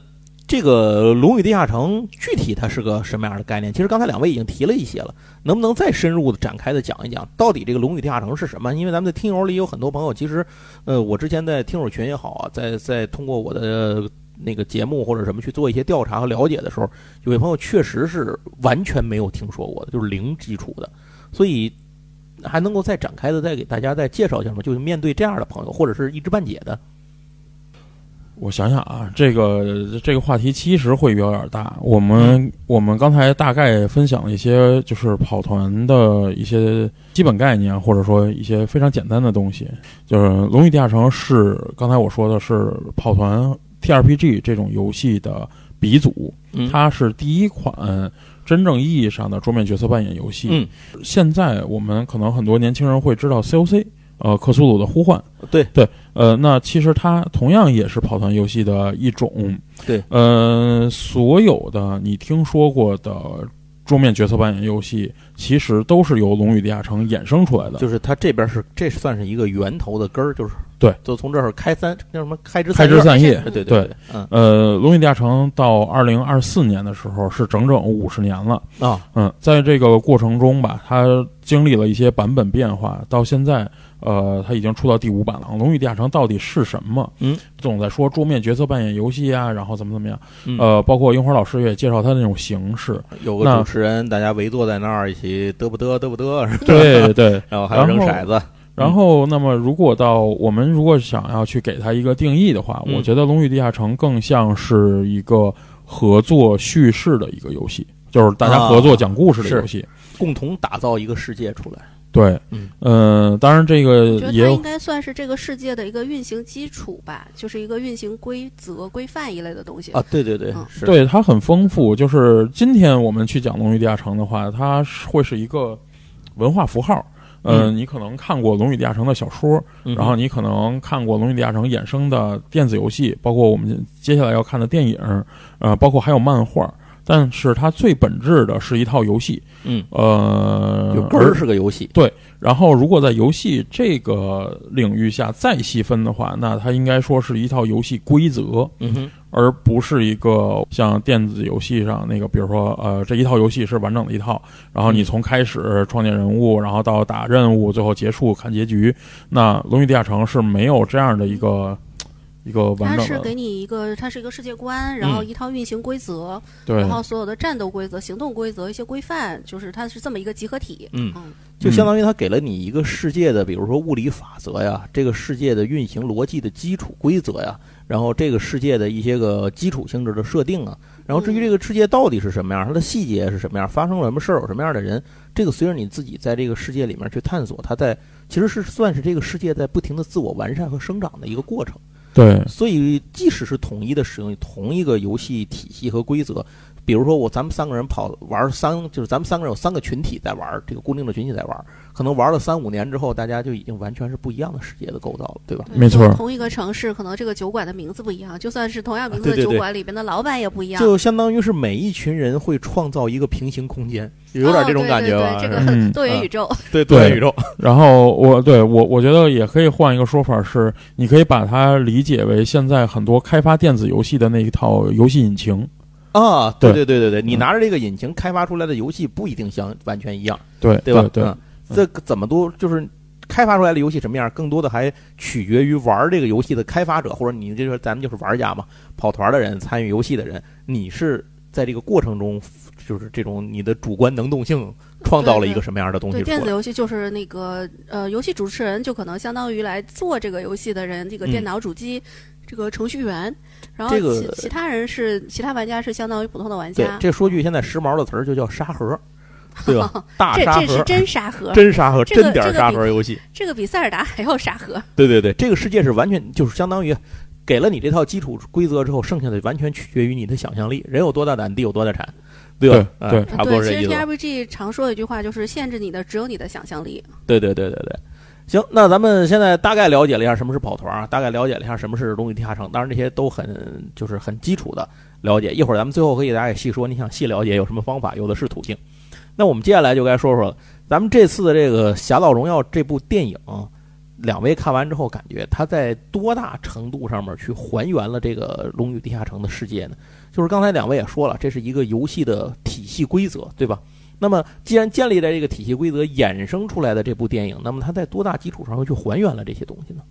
Speaker 1: 这个《龙与地下城》具体它是个什么样的概念？其实刚才两位已经提了一些了，能不能再深入的展开的讲一讲，到底这个《龙与地下城》是什么？因为咱们的听友里有很多朋友，其实，呃，我之前在听友群也好啊，在在通过我的那个节目或者什么去做一些调查和了解的时候，有些朋友确实是完全没有听说过的，就是零基础的，所以还能够再展开的再给大家再介绍一下吗？就是面对这样的朋友，或者是一知半解的。
Speaker 2: 我想想啊，这个这个话题其实会有点大。我们我们刚才大概分享了一些，就是跑团的一些基本概念，或者说一些非常简单的东西。就是《龙与地下城》是刚才我说的是跑团 TRPG 这种游戏的鼻祖，它是第一款真正意义上的桌面角色扮演游戏。
Speaker 1: 嗯，
Speaker 2: 现在我们可能很多年轻人会知道 COC。呃，克苏鲁的呼唤，
Speaker 1: 对。
Speaker 2: 对，呃，那其实它同样也是跑团游戏的一种，
Speaker 1: 对，
Speaker 2: 呃，所有的你听说过的桌面角色扮演游戏，其实都是由《龙与地下城》衍生出来的，
Speaker 1: 就是它这边是，这算是一个源头的根儿，就是。
Speaker 2: 对，
Speaker 1: 就从这儿开三叫什么开枝
Speaker 2: 开枝散叶，
Speaker 1: 对对
Speaker 2: 对，
Speaker 1: 嗯，
Speaker 2: 呃，《龙与地下城》到二零二四年的时候是整整五十年了。
Speaker 1: 啊，
Speaker 2: 嗯，在这个过程中吧，它经历了一些版本变化，到现在。呃，它已经出到第五版了。《龙与地下城》到底是什么？
Speaker 1: 嗯，
Speaker 2: 总在说桌面角色扮演游戏啊，然后怎么怎么样。
Speaker 1: 嗯，
Speaker 2: 呃，包括樱花老师也介绍它那种形式，
Speaker 1: 有个主持人，大家围坐在那儿一起嘚不嘚嘚不嘚，
Speaker 2: 对对。
Speaker 1: 然后还有扔骰子。
Speaker 2: 然后，那么如果到我们如果想要去给它一个定义的话，我觉得《龙与地下城》更像是一个合作叙事的一个游戏，就是大家合作讲故事的游戏，
Speaker 1: 共同打造一个世界出来。
Speaker 2: 对，
Speaker 1: 嗯，
Speaker 2: 呃，当然这个也
Speaker 3: 应该算是这个世界的一个运行基础吧，就是一个运行规则、规范一类的东西
Speaker 1: 啊。对对对，是，
Speaker 2: 对它很丰富。就是今天我们去讲《龙与地下城》的话，它会是一个文化符号。嗯，你可能看过《龙与地下城》的小说，然后你可能看过《龙与地下城》衍生的电子游戏，包括我们接下来要看的电影，呃，包括还有漫画。但是它最本质的是一套游戏，
Speaker 1: 嗯，
Speaker 2: 呃，
Speaker 1: 有根儿是个游戏，
Speaker 2: 对。然后，如果在游戏这个领域下再细分的话，那它应该说是一套游戏规则，
Speaker 1: 嗯哼，
Speaker 2: 而不是一个像电子游戏上那个，比如说，呃，这一套游戏是完整的一套，然后你从开始创建人物，然后到打任务，最后结束看结局。那《龙与地下城》是没有这样的一个。一个完整的，
Speaker 3: 它是给你一个，它是一个世界观，然后一套运行规则，
Speaker 2: 对，
Speaker 3: 然后所有的战斗规则、行动规则、一些规范，就是它是这么一个集合体。
Speaker 1: 嗯，就相当于它给了你一个世界的，比如说物理法则呀，这个世界的运行逻辑的基础规则呀，然后这个世界的一些个基础性质的设定啊，然后至于这个世界到底是什么样，它的细节是什么样，发生了什么事儿，有什么样的人，这个随着你自己在这个世界里面去探索，它在其实是算是这个世界在不停的自我完善和生长的一个过程。
Speaker 2: 对，
Speaker 1: 所以即使是统一的使用同一个游戏体系和规则，比如说我咱们三个人跑玩三，就是咱们三个人有三个群体在玩这个固定的群体在玩，可能玩了三五年之后，大家就已经完全是不一样的世界的构造了，对吧？
Speaker 2: 没错。
Speaker 3: 同一个城市，可能这个酒馆的名字不一样，就算是同样名字的酒馆里边的老板也不一样。
Speaker 1: 就相当于是每一群人会创造一个平行空间，有点这种感觉吧？
Speaker 3: 这个多元宇宙，
Speaker 1: 对多元宇宙。
Speaker 2: 然后我对我我觉得也可以换一个说法，是你可以把它理解为现在很多开发电子游戏的那一套游戏引擎
Speaker 1: 啊。对对
Speaker 2: 对
Speaker 1: 对对，你拿着这个引擎开发出来的游戏不一定相完全一样，
Speaker 2: 对
Speaker 1: 对吧？
Speaker 2: 对，
Speaker 1: 这怎么都就是开发出来的游戏什么样，更多的还取决于玩这个游戏的开发者，或者你就是咱们就是玩家嘛，跑团的人，参与游戏的人，你是在这个过程中。就是这种你的主观能动性创造了一个什么样的东西？
Speaker 3: 对电子游戏就是那个呃，游戏主持人就可能相当于来做这个游戏的人，这个电脑主机这个程序员，然后其其他人是其他玩家是相当于普通的玩
Speaker 1: 家。对这说句现在时髦的词儿就叫沙盒，对吧？大
Speaker 3: 沙盒，这是真沙盒，
Speaker 1: 真沙盒，真点沙盒游戏。
Speaker 3: 这个比塞尔达还要沙盒。
Speaker 1: 对对对，这个世界是完全就是相当于给了你这套基础规则之后，剩下的完全取决于你的想象力。人有多大胆，地有多大产。
Speaker 2: 对吧
Speaker 1: 对，差不多
Speaker 3: 这
Speaker 1: 意思。
Speaker 3: 其实 TRPG 常说的一句话就是限制你的只有你的想象力。
Speaker 1: 对对对对对，行，那咱们现在大概了解了一下什么是跑团啊，大概了解了一下什么是龙与地下城，当然这些都很就是很基础的了解。一会儿咱们最后可以大家细说，你想细了解有什么方法，有的是途径。那我们接下来就该说说咱们这次的这个《侠盗荣耀》这部电影，两位看完之后感觉它在多大程度上面去还原了这个龙与地下城的世界呢？就是刚才两位也说了，这是一个游戏的体系规则，对吧？那么既然建立在这个体系规则衍生出来的这部电影，那么它在多大基础上又去还原了这些东西呢？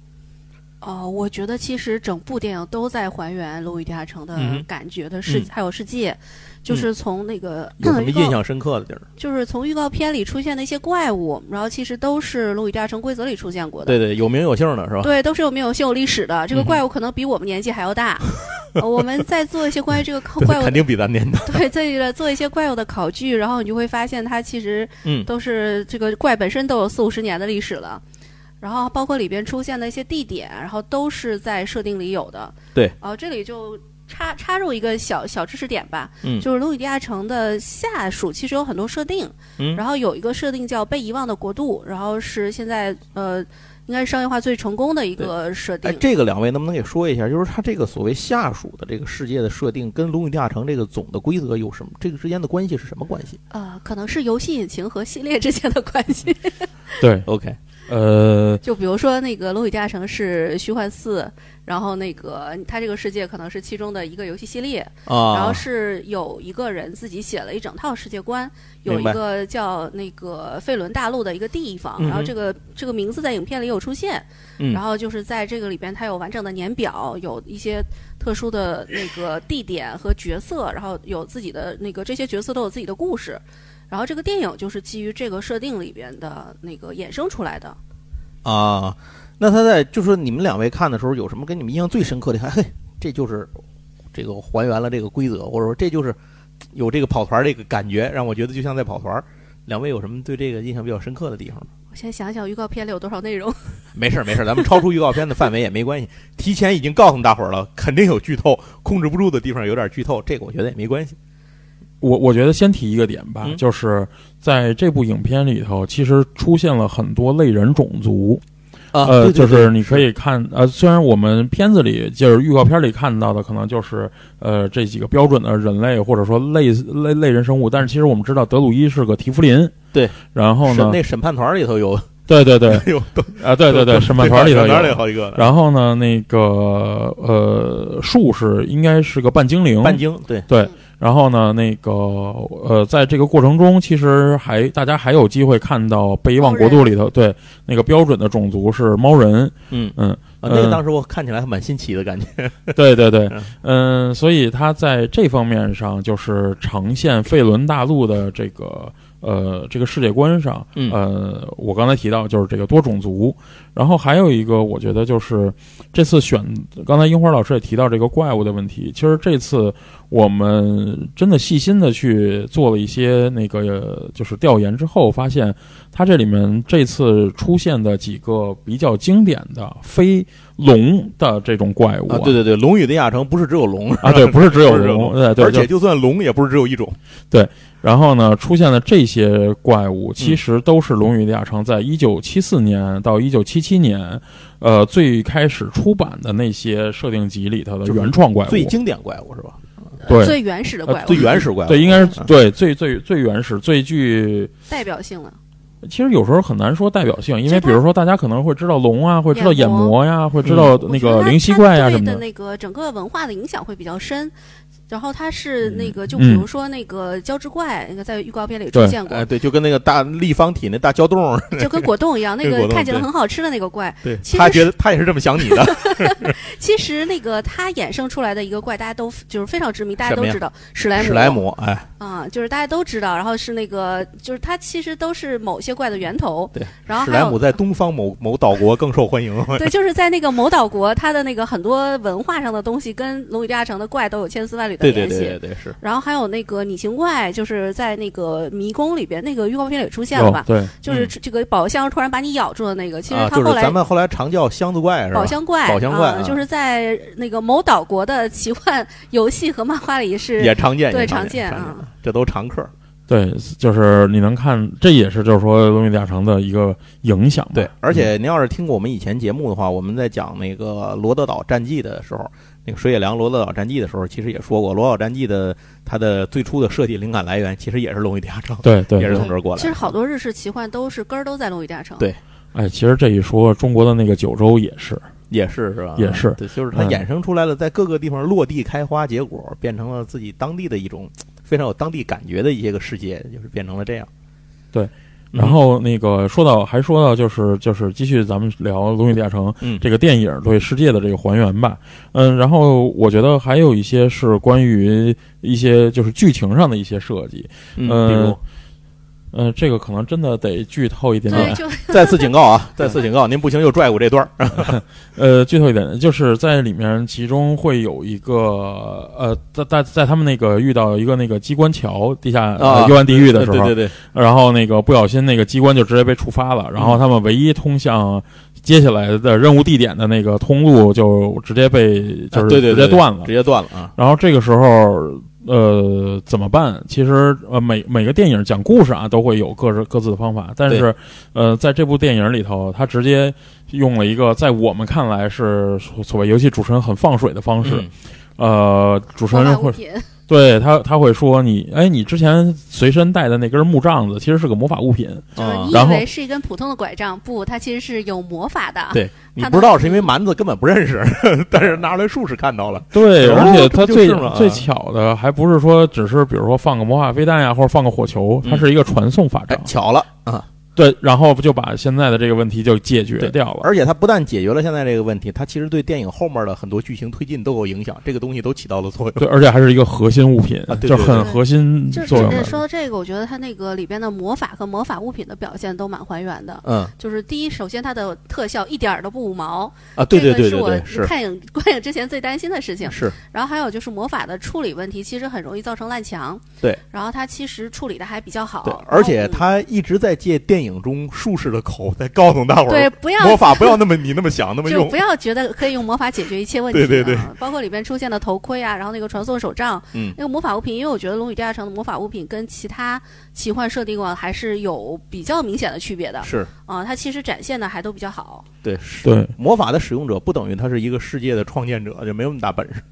Speaker 3: 哦，我觉得其实整部电影都在还原《龙与地下城》的感觉的世还有世界。就是从那个
Speaker 1: 有什么印象深刻的地儿？
Speaker 3: 就是从预告片里出现的一些怪物，然后其实都是《龙与地下城》规则里出现过的。
Speaker 1: 对对，有名有姓的是吧？
Speaker 3: 对，都是有名有姓、有历史的。这个怪物可能比我们年纪还要大。我们在做一些关于这个 怪物，
Speaker 1: 肯定比咱年大。
Speaker 3: 对，在做一些怪物的考据，然后你就会发现它其实都是这个怪本身都有四五十年的历史了。然后包括里边出现的一些地点，然后都是在设定里有的。
Speaker 1: 对，
Speaker 3: 哦，这里就。插插入一个小小知识点吧，嗯，就是《龙与地下城》的下属其实有很多设定，嗯，然后有一个设定叫被遗忘的国度，然后是现在呃，应该是商业化最成功的一个设定。
Speaker 1: 哎，这个两位能不能给说一下？就是它这个所谓下属的这个世界的设定，跟《龙与地下城》这个总的规则有什么？这个之间的关系是什么关系？
Speaker 3: 呃，可能是游戏引擎和系列之间的关系。
Speaker 2: 对
Speaker 1: ，OK。
Speaker 2: 呃，
Speaker 3: 就比如说那个《龙与地下城》是虚幻四，然后那个它这个世界可能是其中的一个游戏系列，然后是有一个人自己写了一整套世界观，有一个叫那个费伦大陆的一个地方，然后这个这个名字在影片里有出现，然后就是在这个里边它有完整的年表，有一些特殊的那个地点和角色，然后有自己的那个这些角色都有自己的故事。然后这个电影就是基于这个设定里边的那个衍生出来的，
Speaker 1: 啊，那他在就是你们两位看的时候有什么跟你们印象最深刻的？看，嘿，这就是这个还原了这个规则，或者说这就是有这个跑团这个感觉，让我觉得就像在跑团。两位有什么对这个印象比较深刻的地方吗？
Speaker 3: 我先想想预告片里有多少内容。
Speaker 1: 没事儿没事儿，咱们超出预告片的范围也没关系。提前已经告诉大伙儿了，肯定有剧透，控制不住的地方有点剧透，这个我觉得也没关系。
Speaker 2: 我我觉得先提一个点吧，就是在这部影片里头，其实出现了很多类人种族，
Speaker 1: 呃，
Speaker 2: 就是你可以看，呃，虽然我们片子里就是预告片里看到的，可能就是呃这几个标准的人类或者说类类类人生物，但是其实我们知道德鲁伊是个提夫林，
Speaker 1: 对，
Speaker 2: 然后呢，
Speaker 1: 那审判团里头有，
Speaker 2: 对对对，有啊，对对对，审判团里头
Speaker 1: 有。好几个，
Speaker 2: 然后呢，那个呃术士应该是个半精灵，
Speaker 1: 半精，对。
Speaker 2: 对。然后呢，那个呃，在这个过程中，其实还大家还有机会看到《被遗忘国度》里头，对那个标准的种族是猫人。
Speaker 1: 嗯
Speaker 2: 嗯，
Speaker 1: 那个当时我看起来还蛮新奇的感觉。
Speaker 2: 对对对，嗯，所以他在这方面上就是呈现费伦大陆的这个。呃，这个世界观上，呃，我刚才提到就是这个多种族，然后还有一个，我觉得就是这次选，刚才樱花老师也提到这个怪物的问题。其实这次我们真的细心的去做了一些那个就是调研之后，发现它这里面这次出现的几个比较经典的非龙的这种怪物，
Speaker 1: 对对对，龙与地下城不是只有龙。
Speaker 2: 啊，对，不是只有龙，对对，
Speaker 1: 而且就算龙也不是只有一种，
Speaker 2: 对。然后呢，出现的这些怪物，其实都是《龙与地下城》在一九七四年到一九七七年，呃，最开始出版的那些设定集里头的原创怪物，
Speaker 1: 最经典怪物是吧？
Speaker 2: 对。
Speaker 3: 最原始的怪物，
Speaker 1: 最原始怪物，
Speaker 2: 对，应该是对最最最原始、最具
Speaker 3: 代表性的。
Speaker 2: 其实有时候很难说代表性，因为比如说大家可能会知道龙啊，会知道眼魔呀，会知道那个灵犀怪呀什么
Speaker 3: 的。那个整个文化的影响会比较深。然后它是那个，就
Speaker 2: 比
Speaker 3: 如说那个胶质怪，那个在预告片里出现过。
Speaker 1: 哎，对，就跟那个大立方体那大胶洞，
Speaker 3: 就跟果冻一样，那个 看起来很好吃的那个怪。
Speaker 1: 对，他觉得他也是这么想你的。
Speaker 3: 其实那个他衍生出来的一个怪，大家都就是非常知名，大家都知道史莱姆。
Speaker 1: 史莱姆，哎，
Speaker 3: 啊，就是大家都知道。然后是那个，就是它其实都是某些怪的源头。
Speaker 1: 对，
Speaker 3: 然后
Speaker 1: 史莱姆在东方某某岛国更受欢迎。
Speaker 3: 对，就是在那个某岛国，它的那个很多文化上的东西跟龙与地下城的怪都有千丝万缕的联
Speaker 1: 系。对对对对。是，
Speaker 3: 然后还有那个拟形怪，就是在那个迷宫里边，那个预告片里出现了吧？
Speaker 2: 对，
Speaker 3: 就是这个宝箱突然把你咬住的那个。其实他
Speaker 1: 后来咱们后来常叫箱子怪是吧？
Speaker 3: 宝箱怪，
Speaker 1: 宝箱怪，
Speaker 3: 就是在那个某岛国的奇幻游戏和漫画里是
Speaker 1: 也常见，
Speaker 3: 对
Speaker 1: 常
Speaker 3: 见啊，
Speaker 1: 这都常客。
Speaker 2: 对，就是你能看，这也是就是说《龙与地下城》的一个影响。
Speaker 1: 对，而且您要是听过我们以前节目的话，我们在讲那个罗德岛战记的时候。那个水野良罗德岛战记的时候，其实也说过，罗岛战记的它的最初的设计灵感来源，其实也是龙与地下城，
Speaker 2: 对对，
Speaker 1: 也是从这儿过来。
Speaker 3: 其实好多日式奇幻都是根儿都在龙与地下城。
Speaker 1: 对，
Speaker 2: 哎，其实这一说，中国的那个九州也是，
Speaker 1: 也是是吧？
Speaker 2: 也是，
Speaker 1: 对，就是它衍生出来了，在各个地方落地开花结果，变成了自己当地的一种非常有当地感觉的一些个世界，就是变成了这样。
Speaker 2: 对。然后那个说到还说到就是就是继续咱们聊《龙与地下城》这个电影对世界的这个还原吧，嗯，然后我觉得还有一些是关于一些就是剧情上的一些设计，
Speaker 1: 嗯，比如。
Speaker 2: 呃，这个可能真的得剧透一点点。
Speaker 1: 再次警告啊！再次警告，您不行就拽过这段
Speaker 2: 儿。呃，剧透一点，就是在里面，其中会有一个呃，在在在他们那个遇到一个那个机关桥地下幽暗地狱的时候，
Speaker 1: 对对对，
Speaker 2: 然后那个不小心那个机关就直接被触发了，然后他们唯一通向接下来的任务地点的那个通路就直接被就是
Speaker 1: 直
Speaker 2: 接断了，
Speaker 1: 直接断了啊。
Speaker 2: 然后这个时候。呃，怎么办？其实呃，每每个电影讲故事啊，都会有各自各自的方法。但是，呃，在这部电影里头，他直接用了一个在我们看来是所谓游戏主持人很放水的方式。呃，主持人会。对他，他会说你，哎，你之前随身带的那根木杖子，其实是个魔法物品。
Speaker 3: 就是你以为是一根普通的拐杖，不，它其实是有魔法的。
Speaker 1: 对你不知道是因为蛮子根本不认识，但是拿出来术士看到了。
Speaker 2: 对，而且他最最巧的还不是说只是比如说放个魔法飞弹呀，或者放个火球，它是一个传送法杖。
Speaker 1: 巧了啊。
Speaker 2: 对，然后不就把现在的这个问题就解决掉了。
Speaker 1: 而且它不但解决了现在这个问题，它其实对电影后面的很多剧情推进都有影响。这个东西都起到了作用。
Speaker 2: 对，而且还是一个核心物品，就很核心作用。
Speaker 3: 说到这个，我觉得它那个里边的魔法和魔法物品的表现都蛮还原的。
Speaker 1: 嗯，
Speaker 3: 就是第一，首先它的特效一点儿都不五毛
Speaker 1: 啊。对对对对对，
Speaker 3: 是我看影 观影之前最担心的事情。
Speaker 1: 是。
Speaker 3: 然后还有就是魔法的处理问题，其实很容易造成烂墙。
Speaker 1: 对。
Speaker 3: 然后它其实处理的还比较好。
Speaker 1: 对，而且它一直在借电影中术士。的口在告诉大伙儿，
Speaker 3: 对，不要
Speaker 1: 魔法，不要那么你那么想那么用，
Speaker 3: 不要觉得可以用魔法解决一切问题。
Speaker 1: 对对对，
Speaker 3: 包括里边出现的头盔啊，然后那个传送手杖，
Speaker 1: 嗯，
Speaker 3: 那个魔法物品，因为我觉得《龙与地下城》的魔法物品跟其他奇幻设定啊还是有比较明显的区别的。
Speaker 1: 是
Speaker 3: 啊，它其实展现的还都比较好。
Speaker 1: 对
Speaker 2: 对，
Speaker 1: 魔法的使用者不等于他是一个世界的创建者，就没有那么大本事。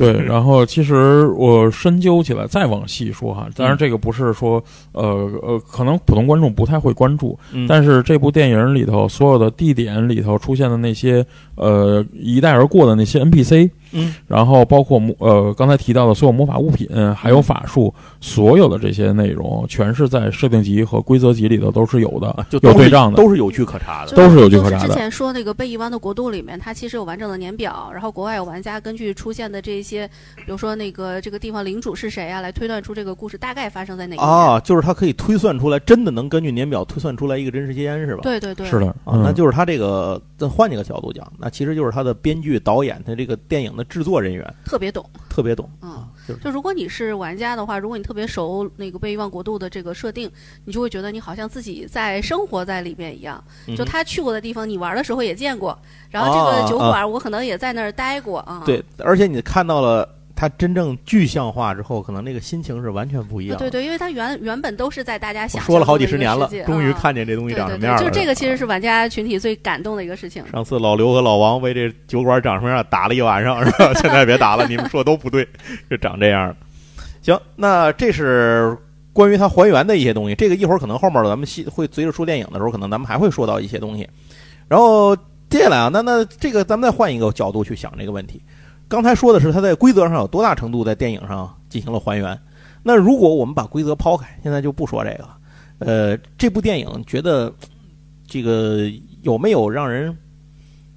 Speaker 2: 对，然后其实我深究起来，再往细说哈，当然这个不是说，呃呃，可能普通观众不太会关注，但是这部电影里头所有的地点里头出现的那些，呃，一带而过的那些 NPC。
Speaker 1: 嗯，
Speaker 2: 然后包括魔呃刚才提到的所有魔法物品，还有法术，所有的这些内容，全是在设定集和规则集里头都是有的，就有对账的，
Speaker 1: 都是有据可查的，
Speaker 2: 都是有据可查的。
Speaker 3: 之前说那个被遗忘的国度里面，它其实有完整的年表，然后国外有玩家根据出现的这些，比如说那个这个地方领主是谁啊，来推断出这个故事大概发生在哪
Speaker 1: 啊，就是它可以推算出来，真的能根据年表推算出来一个真实间是吧？
Speaker 3: 对对对，
Speaker 2: 是的。
Speaker 1: 啊，那就是他这个再换一个角度讲，那其实就是他的编剧、导演，他这个电影的制作人员。
Speaker 3: 特别懂，
Speaker 1: 特别懂，
Speaker 3: 嗯，就如果你是玩家的话，如果你特别熟那个被遗忘国度的这个设定，你就会觉得你好像自己在生活在里面一样。就他去过的地方，你玩的时候也见过，然后这个酒馆我可能也在那儿待过啊。
Speaker 1: 对，而且你看到了。它真正具象化之后，可能那个心情是完全不一样。
Speaker 3: 对对，因为它原原本都是在大家想
Speaker 1: 说了好几十年了，终于
Speaker 3: 看。
Speaker 1: 看见这东西长什么样
Speaker 3: 了，就这个其实是玩家群体最感动的一个事情。
Speaker 1: 上次老刘和老王为这酒馆长什么样打了一晚上，是吧？现在别打了，你们说都不对，就长这样。行，那这是关于它还原的一些东西。这个一会儿可能后面咱们会随着说电影的时候，可能咱们还会说到一些东西。然后接下来啊，那那这个咱们再换一个角度去想这个问题。刚才说的是它在规则上有多大程度在电影上进行了还原。那如果我们把规则抛开，现在就不说这个。呃，这部电影觉得这个有没有让人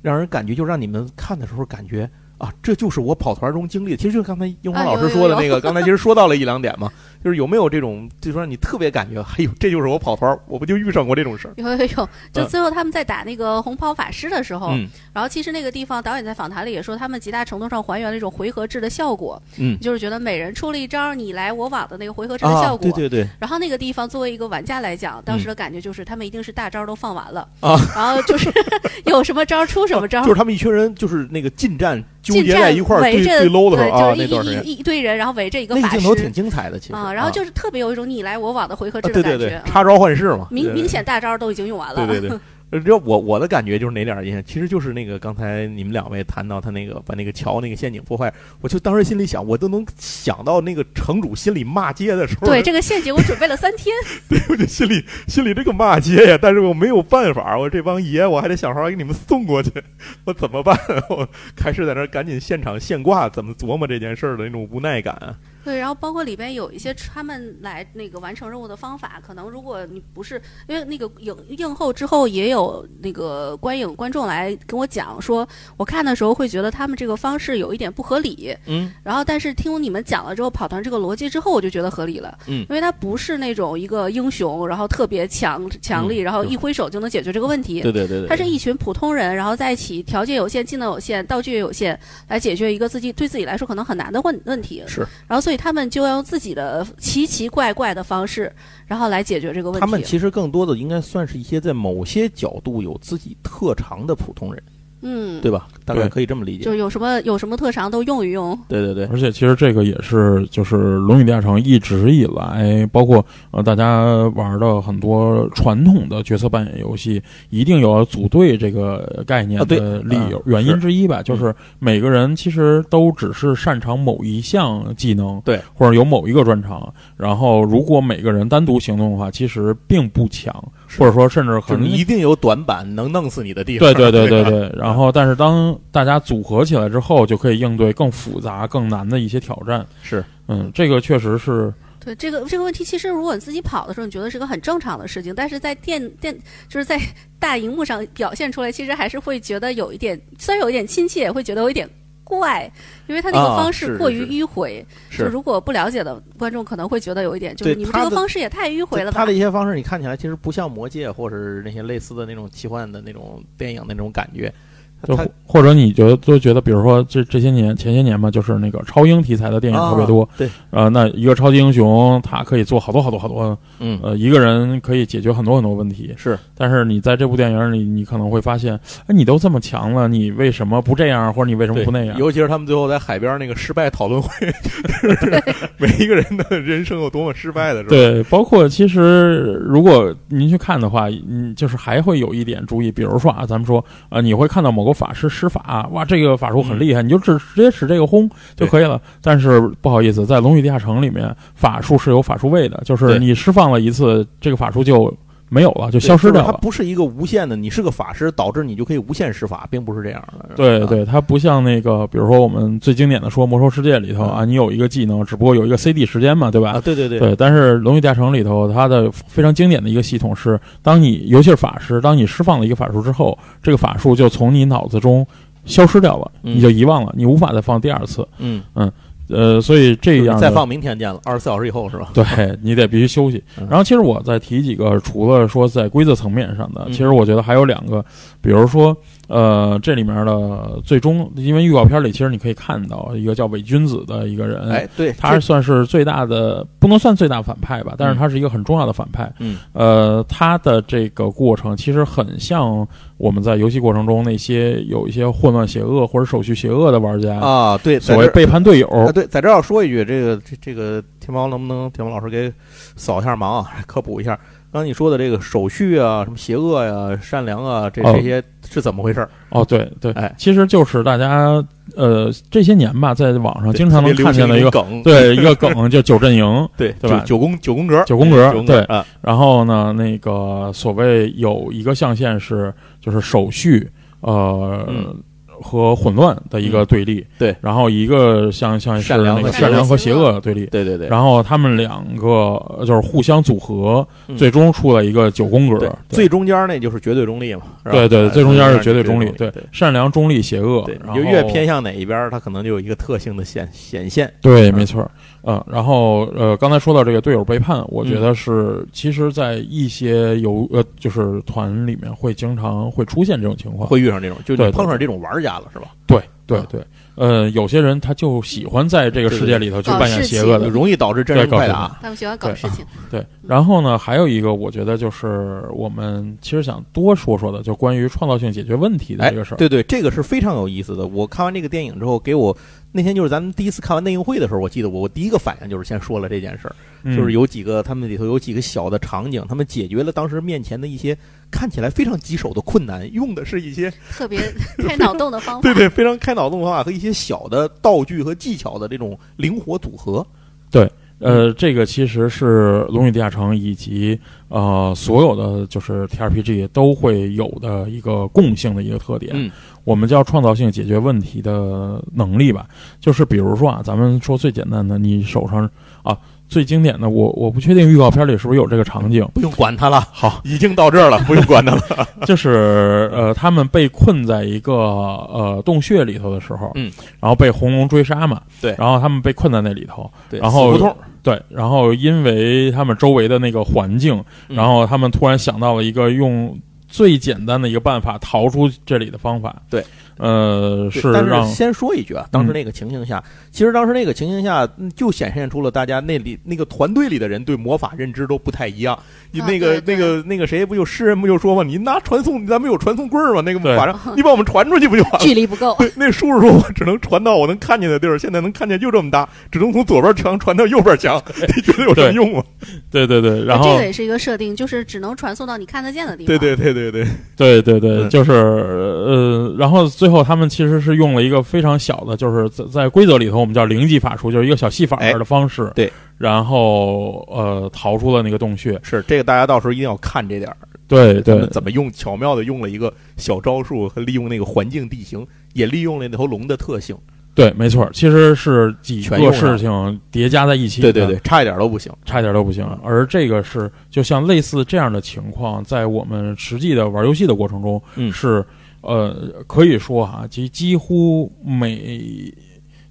Speaker 1: 让人感觉，就让你们看的时候感觉啊，这就是我跑团中经历的。其实就是刚才樱花老师说的那个，刚才其实说到了一两点嘛。就是有没有这种，就说你特别感觉，哎呦，这就是我跑团，我不就遇上过这种事儿？
Speaker 3: 有有有，就最后他们在打那个红袍法师的时候，然后其实那个地方导演在访谈里也说，他们极大程度上还原了一种回合制的效果，
Speaker 1: 嗯，
Speaker 3: 就是觉得每人出了一招你来我往的那个回合制的效果，
Speaker 1: 对对对。
Speaker 3: 然后那个地方作为一个玩家来讲，当时的感觉就是他们一定是大招都放完了啊，然后就是 有什么招出什么招，
Speaker 1: 就是他们一群人就是那个近战纠结在一块儿最最 low 的时候啊，
Speaker 3: 那段时间一堆人，然后围着一个法师，
Speaker 1: 镜头挺精彩的，其实啊。
Speaker 3: 然后就是特别有一种你来我往的回合制的
Speaker 1: 感觉，插招换式嘛，
Speaker 3: 明明显大招都已经用完了。
Speaker 1: 对对对。这我我的感觉就是哪点印象？其实就是那个刚才你们两位谈到他那个把那个桥那个陷阱破坏，我就当时心里想，我都能想到那个城主心里骂街的时候。
Speaker 3: 对这个陷阱，我准备了三天。
Speaker 1: 对，我就心里心里这个骂街呀，但是我没有办法，我这帮爷我还得想法给你们送过去，我怎么办？我开始在那赶紧现场现挂，怎么琢磨这件事儿的那种无奈感。
Speaker 3: 对，然后包括里边有一些他们来那个完成任务的方法，可能如果你不是因为那个影映后之后也有那个观影观众来跟我讲说，我看的时候会觉得他们这个方式有一点不合理。
Speaker 1: 嗯。
Speaker 3: 然后，但是听你们讲了之后，跑团这个逻辑之后，我就觉得合理了。
Speaker 1: 嗯。
Speaker 3: 因为他不是那种一个英雄，然后特别强强力，然后一挥手就能解决这个问题。
Speaker 1: 对对对对。
Speaker 3: 他是一群普通人，然后在一起，条件有限，技能有限，道具也有限，来解决一个自己对自己来说可能很难的问问题。
Speaker 1: 是。
Speaker 3: 然后，所以他们就要用。自己的奇奇怪怪的方式，然后来解决这个问题。
Speaker 1: 他们其实更多的应该算是一些在某些角度有自己特长的普通人。
Speaker 3: 嗯，
Speaker 1: 对吧？大概可以这么理解，
Speaker 3: 就有什么有什么特长都用一用。
Speaker 1: 对对对，
Speaker 2: 而且其实这个也是，就是《龙与地下城》一直以来，包括呃大家玩的很多传统的角色扮演游戏，一定有组队这个概念的理由原因之一吧。就是每个人其实都只是擅长某一项技能，
Speaker 1: 对，
Speaker 2: 或者有某一个专长。然后如果每个人单独行动的话，其实并不强。或者说，甚至可能
Speaker 1: 一定有短板能弄死你的地方。
Speaker 2: 对对对对对。然后，但是当大家组合起来之后，就可以应对更复杂、更难的一些挑战。
Speaker 1: 是，
Speaker 2: 嗯，这个确实是。
Speaker 3: 对这个这个问题，其实如果你自己跑的时候，你觉得是个很正常的事情，但是在电电就是在大荧幕上表现出来，其实还是会觉得有一点，虽然有一点亲切，也会觉得有一点。怪，因为他那个方式过于迂回。
Speaker 1: 是，
Speaker 3: 如果不了解的观众可能会觉得有一点，就是你们这个方式也太迂回了吧？
Speaker 1: 他的一些方式，你看起来其实不像魔戒，或者是那些类似的那种奇幻的那种电影那种感觉。
Speaker 2: 就或者你觉得都觉得，比如说这这些年前些年嘛，就是那个超英题材的电影特别多。
Speaker 1: 对，
Speaker 2: 呃，那一个超级英雄，他可以做好多好多好多，
Speaker 1: 嗯，
Speaker 2: 呃，一个人可以解决很多很多问题。
Speaker 1: 是，
Speaker 2: 但是你在这部电影里，你可能会发现，哎，你都这么强了，你为什么不这样，或者你为什么不那样？
Speaker 1: 尤其是他们最后在海边那个失败讨论会，每一个人的人生有多么失败的是吧？
Speaker 2: 对，包括其实如果您去看的话，嗯，就是还会有一点注意，比如说啊，咱们说，呃，你会看到某个法师施法。啊，哇，这个法术很厉害，你就直直接使这个轰就可以了。但是不好意思，在《龙与地下城》里面，法术是有法术位的，就是你释放了一次，这个法术就没有了，就消失掉了。
Speaker 1: 它不是一个无限的，你是个法师，导致你就可以无限施法，并不是这样的。
Speaker 2: 对对，它不像那个，比如说我们最经典的说《魔兽世界》里头啊，你有一个技能，只不过有一个 CD 时间嘛，对吧？
Speaker 1: 啊，对对对。
Speaker 2: 对，但是《龙与地下城》里头，它的非常经典的一个系统是，当你尤其是法师，当你释放了一个法术之后，这个法术就从你脑子中。消失掉了，你就遗忘了，你无法再放第二次。
Speaker 1: 嗯
Speaker 2: 嗯，呃，所以这样
Speaker 1: 再放明天见了，二十四小时以后是吧？
Speaker 2: 对你得必须休息。然后，其实我再提几个，除了说在规则层面上的，其实我觉得还有两个，比如说。呃，这里面的最终，因为预告片里其实你可以看到一个叫伪君子的一个人，
Speaker 1: 哎，对，
Speaker 2: 他算是最大的，不能算最大反派吧，但是他是一个很重要的反派。
Speaker 1: 嗯，
Speaker 2: 呃，他的这个过程其实很像我们在游戏过程中那些有一些混乱邪恶或者手续邪恶的玩家
Speaker 1: 啊，对，
Speaker 2: 所谓背叛队友。
Speaker 1: 啊，对，在这要说一句，这个这这个天猫能不能天猫老师给扫一下盲啊，科普一下。刚才你说的这个手续啊，什么邪恶呀、善良啊，这这些是怎么回事？
Speaker 2: 哦，对对，
Speaker 1: 哎，
Speaker 2: 其实就是大家呃这些年吧，在网上经常能看见的
Speaker 1: 一
Speaker 2: 个
Speaker 1: 梗，
Speaker 2: 对，一个 梗就九阵营，
Speaker 1: 对
Speaker 2: 对吧？
Speaker 1: 九宫九宫格，
Speaker 2: 九宫格，对。然后呢，那个所谓有一个象限是就是手续，呃。和混乱的一个对立，
Speaker 1: 对，
Speaker 2: 然后一个像像是
Speaker 1: 那
Speaker 2: 个善良和邪恶的对立，
Speaker 1: 对对对，
Speaker 2: 然后他们两个就是互相组合，最终出了一个九宫格，
Speaker 1: 最中间那就是绝对中立嘛，
Speaker 2: 对对，最中间是绝对中
Speaker 1: 立，
Speaker 2: 对，善良、中立、邪恶，
Speaker 1: 就越偏向哪一边，它可能就有一个特性的显显现，
Speaker 2: 对，没错。嗯，然后呃，刚才说到这个队友背叛，我觉得是其实，在一些游呃就是团里面会经常会出现这种情况，
Speaker 1: 会遇上这种，就碰上这种玩家了，是吧？
Speaker 2: 对对对，呃，有些人他就喜欢在这个世界里头去扮演邪恶的，
Speaker 1: 容易导致真人快打。
Speaker 3: 他们喜欢搞事情。
Speaker 2: 对，然后呢，还有一个我觉得就是我们其实想多说说的，就关于创造性解决问题的这个事儿。
Speaker 1: 对对，这个是非常有意思的。我看完这个电影之后，给我。那天就是咱们第一次看完内映会的时候，我记得我我第一个反应就是先说了这件事儿，就是有几个他们里头有几个小的场景，他们解决了当时面前的一些看起来非常棘手的困难，用的是一些
Speaker 3: 特别 开脑洞的方法，
Speaker 1: 对对，非常开脑洞的方法和一些小的道具和技巧的这种灵活组合。
Speaker 2: 对，呃，这个其实是《龙与地下城》以及呃所有的就是 T R P G 都会有的一个共性的一个特点。
Speaker 1: 嗯。
Speaker 2: 我们叫创造性解决问题的能力吧，就是比如说啊，咱们说最简单的，你手上啊最经典的，我我不确定预告片里是不是有这个场景，
Speaker 1: 不用管它了，
Speaker 2: 好，
Speaker 1: 已经到这儿了，不用管它了。
Speaker 2: 就是呃，他们被困在一个呃洞穴里头的时候，
Speaker 1: 嗯，
Speaker 2: 然后被红龙追杀嘛，
Speaker 1: 对，
Speaker 2: 然后他们被困在那里头，
Speaker 1: 对，
Speaker 2: 然后
Speaker 1: 胡同，
Speaker 2: 对，然后因为他们周围的那个环境，然后他们突然想到了一个用最简单的一个办法逃出这里的方法，
Speaker 1: 对。
Speaker 2: 呃，是，
Speaker 1: 但是先说一句啊，当时那个情形下，其实当时那个情形下，就显现出了大家那里那个团队里的人对魔法认知都不太一样。你那个那个那个谁不就诗人不就说嘛？你拿传送，咱们有传送棍儿吗？那个马上你把我们传出去不就完了？
Speaker 3: 距离不够。
Speaker 1: 对，那叔叔说我只能传到我能看见的地儿，现在能看见就这么大，只能从左边墙传到右边墙。你觉得有什么用吗？
Speaker 2: 对对对，然后
Speaker 3: 这个也是一个设定，就是只能传送到你看得见的地方。
Speaker 1: 对对对对对
Speaker 2: 对对对，就是呃，然后最后他们其实是用了一个非常小的，就是在在规则里头我们叫零级法术，就是一个小戏法的方式。
Speaker 1: 对。
Speaker 2: 然后呃，逃出了那个洞穴。
Speaker 1: 是这个，大家到时候一定要看这点儿。
Speaker 2: 对对，
Speaker 1: 怎么用巧妙的用了一个小招数，和利用那个环境地形，也利用了那头龙的特性。
Speaker 2: 对，没错，其实是几个事情叠加在一起。
Speaker 1: 对对对，差一点都不行，
Speaker 2: 差一点都不行。而这个是，就像类似这样的情况，在我们实际的玩游戏的过程中，嗯是呃，可以说哈，几几乎每。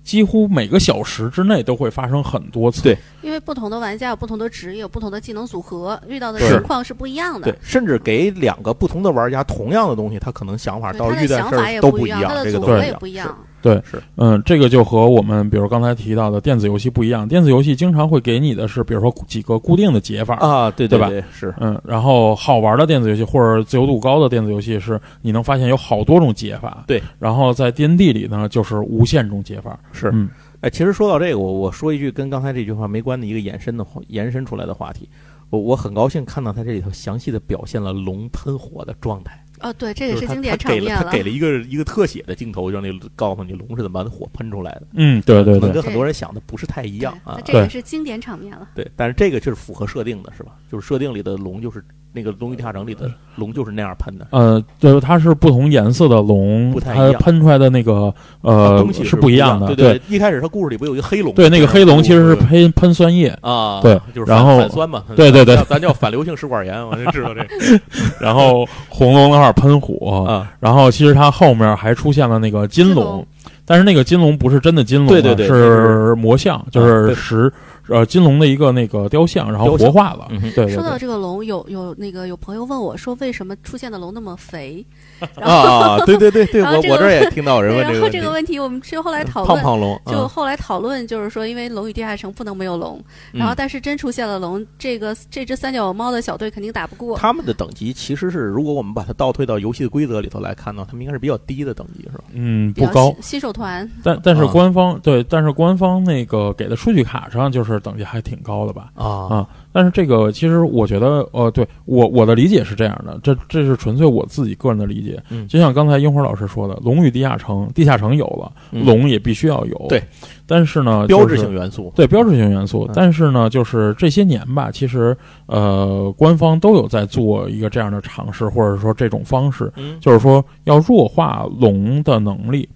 Speaker 2: 几乎每个小时之内都会发生很多次，
Speaker 1: 对，
Speaker 3: 因为不同的玩家有不同的职业，有不同的技能组合，遇到的情况是不一样的。
Speaker 1: 对，甚至给两个不同的玩家同样的东西，他可能想法到遇到的事
Speaker 3: 儿
Speaker 1: 都不一
Speaker 3: 样，
Speaker 1: 这个
Speaker 3: 组合也不一样。
Speaker 2: 对，
Speaker 1: 是，
Speaker 2: 嗯，这个就和我们比如刚才提到的电子游戏不一样。电子游戏经常会给你的是，比如说几个固定的解法
Speaker 1: 啊，对
Speaker 2: 对吧？
Speaker 1: 是，
Speaker 2: 嗯，然后好玩的电子游戏或者自由度高的电子游戏是，你能发现有好多种解法。
Speaker 1: 对，
Speaker 2: 然后在 D N D 里呢，就是无限种解法。
Speaker 1: 是，
Speaker 2: 嗯。
Speaker 1: 哎，其实说到这个，我我说一句跟刚才这句话没关的一个延伸的延伸出来的话题，我我很高兴看到他这里头详细的表现了龙喷火的状态。
Speaker 3: 哦，对，这也
Speaker 1: 是
Speaker 3: 经典场面
Speaker 1: 了。他给了一个一个特写的镜头，让你告诉你龙是怎么把火喷出来的。
Speaker 2: 嗯，对对对，
Speaker 1: 跟很多人想的不是太一样啊。
Speaker 3: 这也是经典场面了。
Speaker 1: 对，但是这个就是符合设定的，是吧？就是设定里的龙就是。那个《龙与地下城》里的龙就是那样喷的，
Speaker 2: 呃，就是它是不同颜色的龙，它喷出来的那个呃
Speaker 1: 东西
Speaker 2: 是不一样的。
Speaker 1: 对
Speaker 2: 对，
Speaker 1: 一开始它故事里不有一个黑龙？
Speaker 2: 对，那个黑龙其实是喷喷酸液
Speaker 1: 啊，
Speaker 2: 对，
Speaker 1: 就是
Speaker 2: 然后
Speaker 1: 反酸嘛，
Speaker 2: 对对对，
Speaker 1: 咱叫反流性食管炎，我就知道这。
Speaker 2: 然后红龙那块喷火，然后其实它后面还出现了那个金龙，但是那个金龙不是真的金龙，
Speaker 1: 对对对，
Speaker 2: 是魔像，就是石。呃金龙的一个那个雕像，然后活化了。对，
Speaker 3: 说到这个龙，有有那个有朋友问我说，为什么出现的龙那么肥？
Speaker 1: 啊，对对对对，我我这也听到有人问这个
Speaker 3: 问题。这个问题我们是后来讨
Speaker 1: 论，胖胖龙，
Speaker 3: 就后来讨论就是说，因为《龙与地下城》不能没有龙，然后但是真出现了龙，这个这只三脚猫的小队肯定打不过。
Speaker 1: 他们的等级其实是，如果我们把它倒退到游戏的规则里头来看呢，他们应该是比较低的等级，是吧？
Speaker 2: 嗯，不高。
Speaker 3: 新手团。
Speaker 2: 但但是官方对，但是官方那个给的数据卡上就是等级还挺高的吧？啊啊。但是这个其实我觉得，呃，对我我的理解是这样的，这这是纯粹我自己个人的理解。
Speaker 1: 嗯，
Speaker 2: 就像刚才樱花老师说的，龙与地下城，地下城有了，龙也必须要有。
Speaker 1: 对，
Speaker 2: 但是呢，
Speaker 1: 标志性元素，
Speaker 2: 对标志性元素。但是呢，就是这些年吧，其实呃，官方都有在做一个这样的尝试，或者说这种方式，就是说要弱化龙的能力。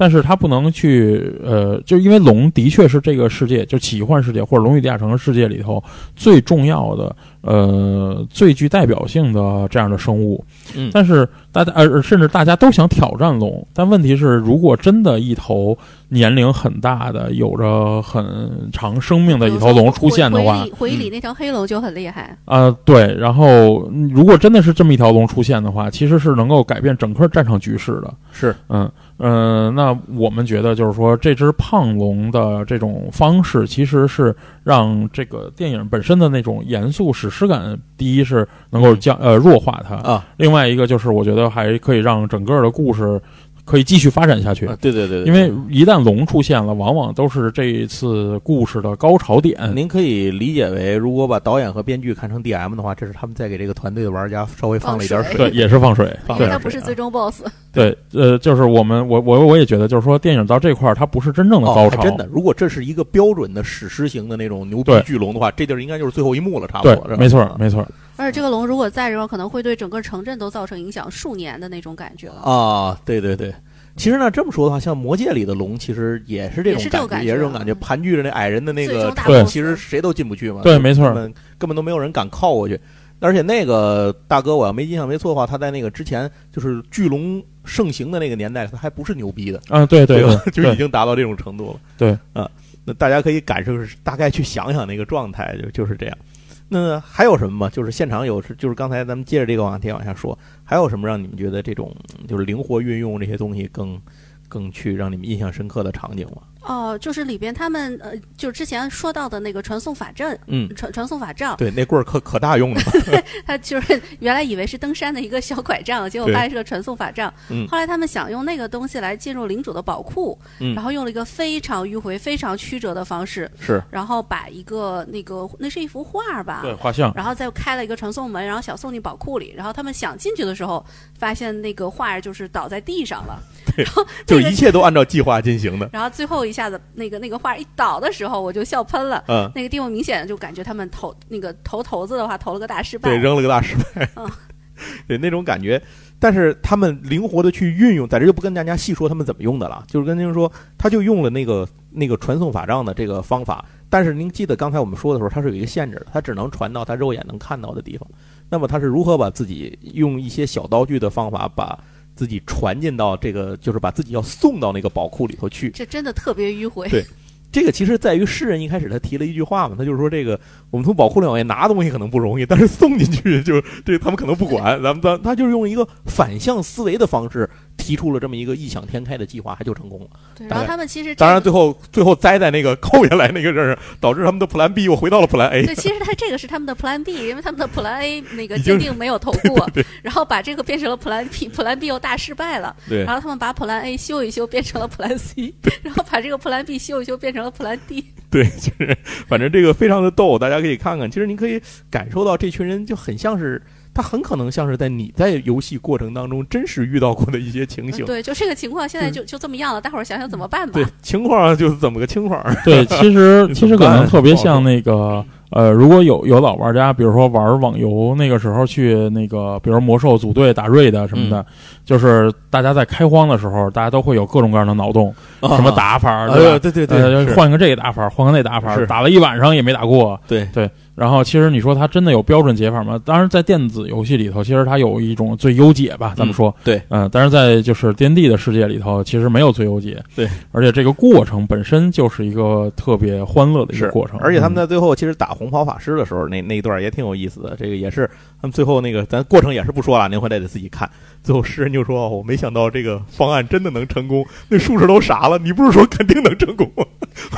Speaker 2: 但是它不能去，呃，就因为龙的确是这个世界，就奇幻世界或者龙与地下城世界里头最重要的，呃，最具代表性的这样的生物。
Speaker 1: 嗯，
Speaker 2: 但是大家，呃，甚至大家都想挑战龙，但问题是，如果真的一头年龄很大的、有着很长生命的一头龙出现的话，
Speaker 3: 回忆里那条黑龙就很厉害
Speaker 2: 啊。对，然后如果真的是这么一条龙出现的话，其实是能够改变整个战场局势的。
Speaker 1: 是，
Speaker 2: 嗯。嗯，那我们觉得就是说，这只胖龙的这种方式，其实是让这个电影本身的那种严肃史诗感，第一是能够降呃弱化它
Speaker 1: 啊，
Speaker 2: 另外一个就是我觉得还可以让整个的故事。可以继续发展下去。
Speaker 1: 对对对，
Speaker 2: 因为一旦龙出现了，往往都是这一次故事的高潮点。
Speaker 1: 您可以理解为，如果把导演和编剧看成 DM 的话，这是他们在给这个团队的玩家稍微放了一点水。
Speaker 2: 对，也是放水。
Speaker 3: 因为它不是最终 BOSS。
Speaker 2: 对，呃，就是我们，我我我也觉得，就是说，电影到这块儿，它不是真正的高潮。
Speaker 1: 真的，如果这是一个标准的史诗型的那种牛逼巨龙的话，这地儿应该就是最后一幕了，差不
Speaker 2: 多。没错，没错。
Speaker 3: 而且这个龙如果在这块，可能会对整个城镇都造成影响，数年的那种感觉了。
Speaker 1: 啊，对对对。其实呢，这么说的话，像《魔戒》里的龙，其实也是这种感觉，也是这种感觉，盘踞着那矮人的那个
Speaker 2: 对，
Speaker 1: 其实谁都进不去嘛。
Speaker 2: 对，没错，
Speaker 1: 根本都没有人敢靠过去。而且那个大哥，我要没印象没错的话，他在那个之前就是巨龙盛行的那个年代，他还不是牛逼的
Speaker 2: 啊。对对，
Speaker 1: 就已经达到这种程度了。
Speaker 2: 对，
Speaker 1: 啊，那大家可以感受，大概去想想那个状态，就就是这样。那还有什么吗？就是现场有，就是刚才咱们接着这个话题往下说，还有什么让你们觉得这种就是灵活运用这些东西更更去让你们印象深刻的场景吗？
Speaker 3: 哦，就是里边他们呃，就之前说到的那个传送法阵，
Speaker 1: 嗯，
Speaker 3: 传传送法杖，
Speaker 1: 对，那棍儿可可大用了。
Speaker 3: 他就是原来以为是登山的一个小拐杖，结果发现是个传送法杖。
Speaker 1: 嗯，
Speaker 3: 后来他们想用那个东西来进入领主的宝库，
Speaker 1: 嗯，
Speaker 3: 然后用了一个非常迂回、非常曲折的方式，
Speaker 1: 是，
Speaker 3: 然后把一个那个那是一幅画吧，
Speaker 2: 对，画像，
Speaker 3: 然后再开了一个传送门，然后想送进宝库里，然后他们想进去的时候，发现那个画就是倒在地上了，然后
Speaker 1: 就一切都按照计划进行的，
Speaker 3: 然后最后一下子那个那个。画一倒的时候，我就笑喷了。嗯，那个地方明显就感觉他们投那个投骰子的话，投了个大失败。
Speaker 1: 对，扔了个大失败。嗯，对那种感觉。但是他们灵活的去运用，在这就不跟大家细说他们怎么用的了。就是跟您说，他就用了那个那个传送法杖的这个方法。但是您记得刚才我们说的时候，它是有一个限制的，它只能传到他肉眼能看到的地方。那么他是如何把自己用一些小道具的方法把？自己传进到这个，就是把自己要送到那个宝库里头去。
Speaker 3: 这真的特别迂回。
Speaker 1: 对，这个其实在于诗人一开始他提了一句话嘛，他就是说这个我们从宝库里往外拿东西可能不容易，但是送进去就是这他们可能不管。咱们咱他就是用一个反向思维的方式。提出了这么一个异想天开的计划，还就成功了。
Speaker 3: 对，然后他们其实
Speaker 1: 当然最后最后栽在那个 扣下来那个儿，导致他们的 Plan B 又回到了 Plan A。
Speaker 3: 对，其实他这个是他们的 Plan B，因为他们的 Plan A 那个坚定没有投过，然后把这个变成了 Plan B，Plan B 又大失败了。
Speaker 1: 对，
Speaker 3: 然后他们把 Plan A 修一修变成了 Plan C，然后把这个 Plan B 修一修变成了 Plan D。
Speaker 1: 对，就是反正这个非常的逗，大家可以看看。其实您可以感受到这群人就很像是。他很可能像是在你在游戏过程当中真实遇到过的一些情形。
Speaker 3: 对，就这个情况，现在就就这么样了。大伙儿想想怎么办吧。
Speaker 1: 对，情况就是怎么个情况。
Speaker 2: 对，其实 其实可能特别像那个呃，如果有有老玩家，比如说玩网游那个时候去那个，比如魔兽组队打瑞的什么的。就是大家在开荒的时候，大家都会有各种各样的脑洞，什么打法，对吧？
Speaker 1: 对对对，
Speaker 2: 换个这个打法，换个那打法，打了一晚上也没打过。
Speaker 1: 对
Speaker 2: 对。然后，其实你说它真的有标准解法吗？当然，在电子游戏里头，其实它有一种最优解吧，咱们说。
Speaker 1: 对，
Speaker 2: 嗯，但是在就是 D N D 的世界里头，其实没有最优解。
Speaker 1: 对，
Speaker 2: 而且这个过程本身就是一个特别欢乐的一个过程。
Speaker 1: 而且他们在最后其实打红袍法师的时候，那那一段也挺有意思的。这个也是他们最后那个，咱过程也是不说了，您回来得自己看。最后诗人就说：“我没想到这个方案真的能成功。”那术士都傻了，你不是说肯定能成功吗？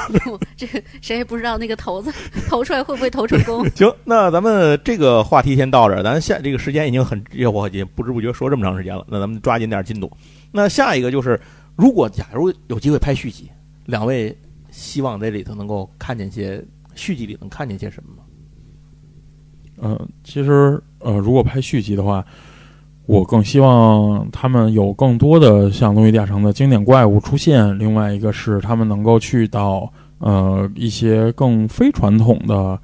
Speaker 3: 这谁也不知道那个头子 投出来会不会投成功。
Speaker 1: 行，那咱们这个话题先到这儿，咱下这个时间已经很，我已经不知不觉说这么长时间了。那咱们抓紧点进度。那下一个就是，如果假如有机会拍续集，两位希望在里头能够看见些续集里能看见些什么吗？
Speaker 2: 嗯，其实呃，如果拍续集的话。我更希望他们有更多的像《龙与地下城》的经典怪物出现。另外一个是，他们能够去到呃一些更非传统的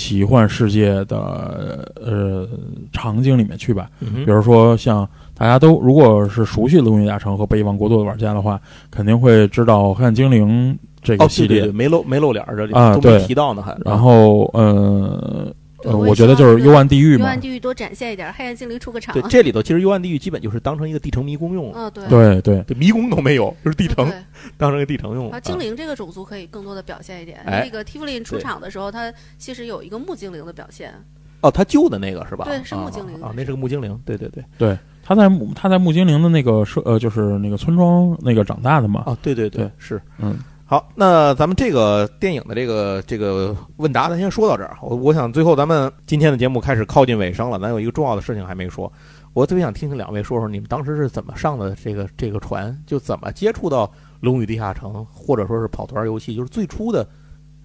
Speaker 2: 奇幻世界的呃场景里面去吧。比如说，像大家都如果是熟悉《龙与地下城》和《被遗忘国度》的玩家的话，肯定会知道《黑暗精灵》这个系列
Speaker 1: 没露没露脸这里
Speaker 2: 啊，
Speaker 1: 都没提到呢还。
Speaker 2: 然后呃。呃，我觉得就是幽暗地狱嘛，幽
Speaker 3: 暗地狱多展现一点，黑暗精灵出个场。
Speaker 1: 对，这里头其实幽暗地狱基本就是当成一个地城迷宫用
Speaker 3: 了。对
Speaker 2: 对对，
Speaker 1: 这迷宫都没有，就是地城，当成一个地城用了。
Speaker 3: 啊，精灵这个种族可以更多的表现一点。那个 Tiflin 出场的时候，他其实有一个木精灵的表现。
Speaker 1: 哦，他救的那个是吧？
Speaker 3: 对，是木精灵
Speaker 1: 啊，那是个木精灵。对对对
Speaker 2: 对，他在他在木精灵的那个社呃，就是那个村庄那个长大的嘛。
Speaker 1: 啊，对对
Speaker 2: 对，
Speaker 1: 是
Speaker 2: 嗯。
Speaker 1: 好，那咱们这个电影的这个这个问答，咱先说到这儿。我我想最后咱们今天的节目开始靠近尾声了，咱有一个重要的事情还没说。我特别想听听两位说说你们当时是怎么上的这个这个船，就怎么接触到《龙与地下城》，或者说是跑团游戏，就是最初的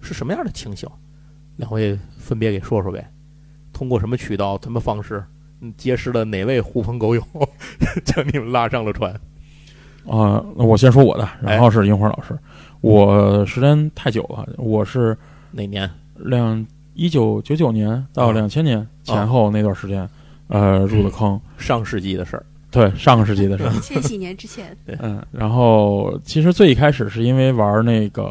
Speaker 1: 是什么样的情形？两位分别给说说呗。通过什么渠道、什么方式，结识了哪位狐朋狗友，将你们拉上了船？
Speaker 2: 啊，我先说我的，然后是樱花老师。我时间太久了，我是
Speaker 1: 哪年？
Speaker 2: 两一九九九年到两千年前后那段时间，呃，入的坑。
Speaker 1: 上世纪的事儿，
Speaker 2: 对，上个世纪的事儿。
Speaker 3: 千禧年之前。
Speaker 2: 嗯，然后其实最一开始是因为玩那个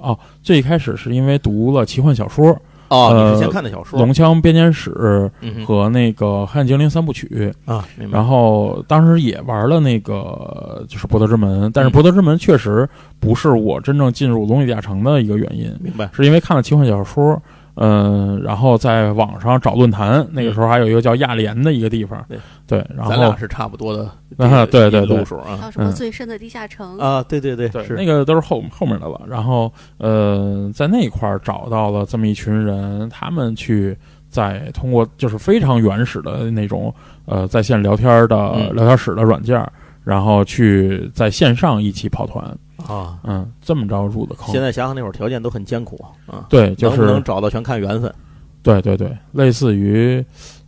Speaker 2: 哦，最一开始是因为读了奇幻小说。
Speaker 1: 哦，你是先看的小说《
Speaker 2: 龙枪编年史》和那个《黑暗精灵三部曲》
Speaker 1: 啊，
Speaker 2: 然后当时也玩了那个就是《博德之门》，但是《博德之门》确实不是我真正进入《龙与地下城》的一个原因，
Speaker 1: 明白？
Speaker 2: 是因为看了奇幻小说。嗯，然后在网上找论坛，那个时候还有一个叫亚联的一个地方，对对，然后咱
Speaker 1: 俩是差不多的，
Speaker 2: 对对对，
Speaker 1: 数啊，
Speaker 3: 什么最深的地下城
Speaker 1: 啊，对对对，
Speaker 2: 是那个都是后后面的了。然后呃，在那块儿找到了这么一群人，他们去在通过就是非常原始的那种呃在线聊天的聊天室的软件，然后去在线上一起跑团。
Speaker 1: 啊，
Speaker 2: 嗯，这么着入的坑。
Speaker 1: 现在想想那会儿条件都很艰苦
Speaker 2: 啊。对，就是
Speaker 1: 能不能找到全看缘分。
Speaker 2: 对对对，类似于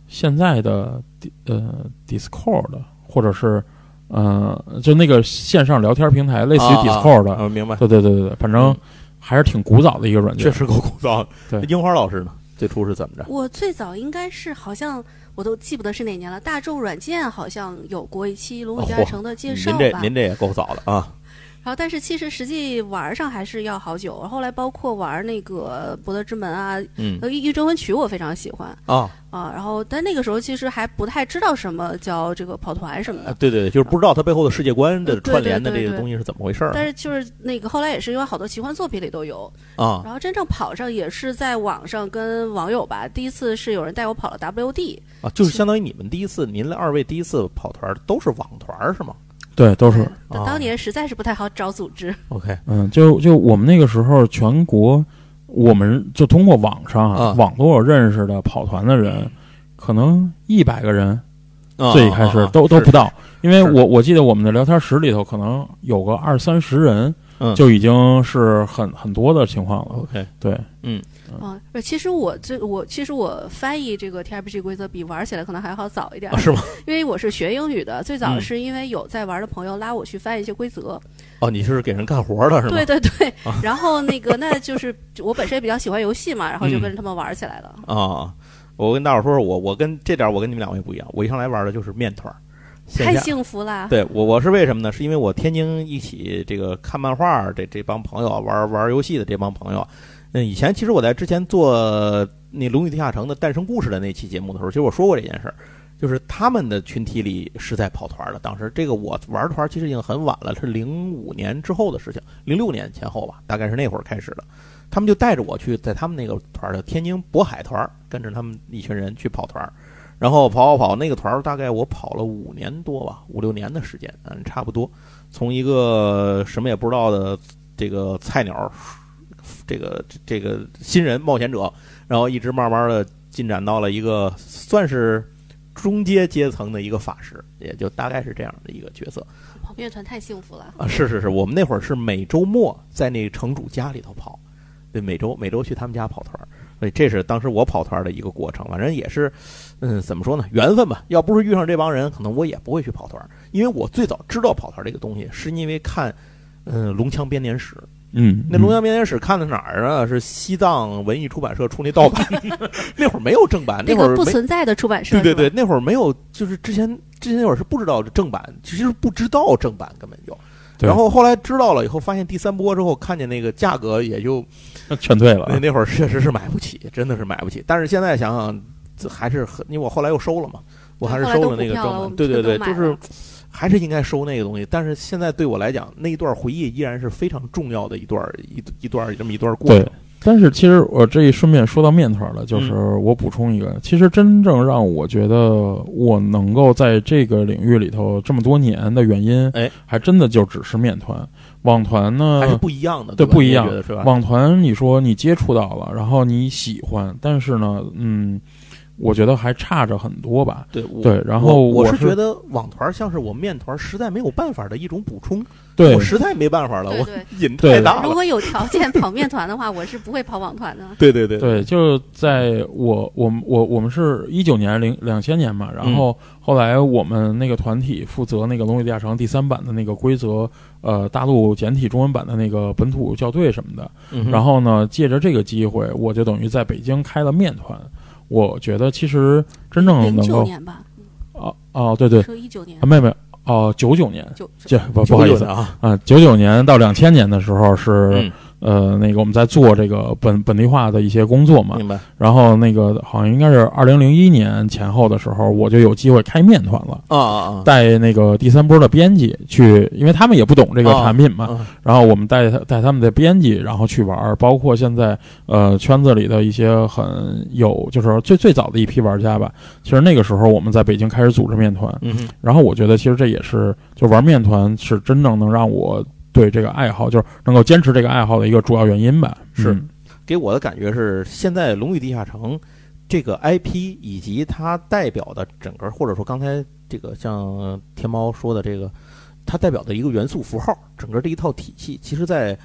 Speaker 2: 现在的呃 Discord，或者是呃就那个线上聊天平台，类似于 Discord 的。
Speaker 1: 明白。
Speaker 2: 对对对对对，反正还是挺古早的一个软件。
Speaker 1: 确实够古早。
Speaker 2: 对，
Speaker 1: 樱花老师呢？最初是怎么着？
Speaker 3: 我最早应该是好像我都记不得是哪年了。大众软件好像有过一期《龙与地下城》的介绍
Speaker 1: 吧？您这您这也够早的啊。
Speaker 3: 然后，但是其实实际玩上还是要好久。后来包括玩那个《博德之门》啊，嗯，《异域征魂曲》我非常喜欢
Speaker 1: 啊
Speaker 3: 啊。然后，但那个时候其实还不太知道什么叫这个跑团什么的。
Speaker 1: 对对，就是不知道它背后的世界观的串联的这个东西是怎么回事儿。
Speaker 3: 但是就是那个后来也是因为好多奇幻作品里都有
Speaker 1: 啊。
Speaker 3: 然后真正跑上也是在网上跟网友吧，第一次是有人带我跑了 WD
Speaker 1: 啊，就是相当于你们第一次，您二位第一次跑团都是网团是吗？
Speaker 2: 对，都是。
Speaker 3: 当年实在是不太好找组织。
Speaker 1: OK，
Speaker 2: 嗯，就就我们那个时候，全国，我们就通过网上啊，网络认识的跑团的人，可能一百个人，最开始都都不到，因为我我记得我们的聊天室里头可能有个二三十人。就已经是很很多的情况了。
Speaker 1: OK，
Speaker 2: 对，
Speaker 1: 嗯，
Speaker 3: 啊，其实我这我其实我翻译这个 TRPG 规则比玩起来可能还好早一点，
Speaker 1: 是吗？
Speaker 3: 因为我是学英语的，最早是因为有在玩的朋友拉我去翻译一些规则。
Speaker 1: 哦，你是给人干活的是吗？
Speaker 3: 对对对，然后那个那就是我本身也比较喜欢游戏嘛，然后就跟着他们玩起来了。
Speaker 1: 啊，我跟大伙说说我我跟这点我跟你们两位不一样，我一上来玩的就是面团。
Speaker 3: 太幸福了。
Speaker 1: 对我，我是为什么呢？是因为我天津一起这个看漫画这这帮朋友玩玩游戏的这帮朋友，嗯，以前其实我在之前做那《龙与地下城》的诞生故事的那期节目的时候，其实我说过这件事儿，就是他们的群体里是在跑团的。当时这个我玩团其实已经很晚了，是零五年之后的事情，零六年前后吧，大概是那会儿开始的。他们就带着我去在他们那个团的天津渤海团，跟着他们一群人去跑团。然后跑跑跑，那个团大概我跑了五年多吧，五六年的时间，嗯，差不多。从一个什么也不知道的这个菜鸟，这个这个新人冒险者，然后一直慢慢的进展到了一个算是中阶阶层的一个法师，也就大概是这样的一个角色。
Speaker 3: 跑面团太幸福了
Speaker 1: 啊！是是是，我们那会儿是每周末在那城主家里头跑，对，每周每周去他们家跑团儿。所以这是当时我跑团的一个过程，反正也是，嗯，怎么说呢？缘分吧。要不是遇上这帮人，可能我也不会去跑团。因为我最早知道跑团这个东西，是因为看，嗯，《龙枪编年史》。
Speaker 2: 嗯，
Speaker 1: 那《龙枪编年史》看的哪儿啊？是西藏文艺出版社出那盗版，那会儿没有正版，那会儿
Speaker 3: 不存在的出版社。
Speaker 1: 对对对，那会儿没有，就是之前之前那会儿是不知道正版，其实不知道正版根本就。然后后来知道了以后，发现第三波之后，看见那个价格也就
Speaker 2: 劝退了。
Speaker 1: 那那会儿确实是买不起，真的是买不起。但是现在想想，还是很，因为我后来又收了嘛，我还是收了那个正。对对对，就是还是应该收那个东西。但是现在对我来讲，那一段回忆依然是非常重要的一段一一段这么一段过程。
Speaker 2: 但是其实我这一顺便说到面团了，就是我补充一个，其实真正让我觉得我能够在这个领域里头这么多年的原因，
Speaker 1: 哎，
Speaker 2: 还真的就只是面团。网团呢
Speaker 1: 还是不一样的，
Speaker 2: 对，不一样
Speaker 1: 是吧？
Speaker 2: 网团你说你接触到了，然后你喜欢，但是呢，嗯。我觉得还差着很多吧。
Speaker 1: 对
Speaker 2: 对，然后
Speaker 1: 我
Speaker 2: 是
Speaker 1: 觉得网团像是我面团实在没有办法的一种补充。
Speaker 2: 对，
Speaker 1: 我实在没办法了，我 瘾太大
Speaker 3: 了。如果有条件跑面团的话，我是不会跑网团的。
Speaker 1: 对对对
Speaker 2: 对，就在我我们我我们是一九年零两千年嘛，然后后来我们那个团体负责那个《龙与地下城》第三版的那个规则，呃，大陆简体中文版的那个本土校对什么的。然后呢，借着这个机会，我就等于在北京开了面团。我觉得其实真正能够，哦哦对对，
Speaker 3: 一九年，
Speaker 2: 妹妹哦九九年，
Speaker 3: 九
Speaker 2: 不不好意思。
Speaker 1: 啊。
Speaker 2: 啊九九年到两千年的时候是。呃，那个我们在做这个本本地化的一些工作嘛，
Speaker 1: 明白。
Speaker 2: 然后那个好像应该是二零零一年前后的时候，我就有机会开面团了
Speaker 1: 啊啊啊！
Speaker 2: 带那个第三波的编辑去，因为他们也不懂这个产品嘛。然后我们带他带他们的编辑，然后去玩儿，包括现在呃圈子里的一些很有，就是最最早的一批玩家吧。其实那个时候我们在北京开始组织面团，
Speaker 1: 嗯，
Speaker 2: 然后我觉得其实这也是就玩面团是真正能让我。对这个爱好，就是能够坚持这个爱好的一个主要原因吧。
Speaker 1: 是，给我的感觉是，现在《龙与地下城》这个 IP 以及它代表的整个，或者说刚才这个像天猫说的这个，它代表的一个元素符号，整个这一套体系，其实，在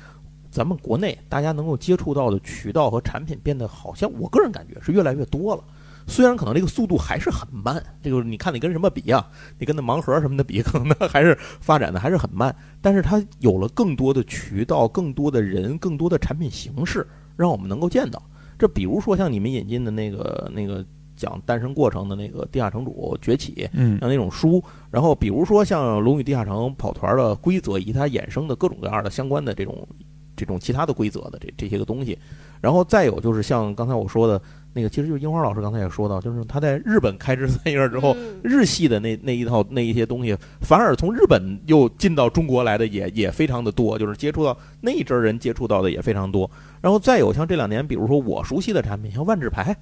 Speaker 1: 咱们国内大家能够接触到的渠道和产品，变得好像我个人感觉是越来越多了。虽然可能这个速度还是很慢，这个你看你跟什么比啊？你跟那盲盒什么的比，可能那还是发展的还是很慢。但是它有了更多的渠道、更多的人、更多的产品形式，让我们能够见到。这比如说像你们引进的那个那个讲诞生过程的那个《地下城主崛起》，
Speaker 2: 嗯，
Speaker 1: 像那种书。然后比如说像《龙与地下城》跑团的规则以及它衍生的各种各样的相关的这种这种其他的规则的这这些个东西。然后再有就是像刚才我说的。那个其实就是樱花老师刚才也说到，就是他在日本开枝散叶之后，日系的那那一套那一些东西，反而从日本又进到中国来的也也非常的多，就是接触到那一阵人接触到的也非常多。然后再有像这两年，比如说我熟悉的产品，像万智牌，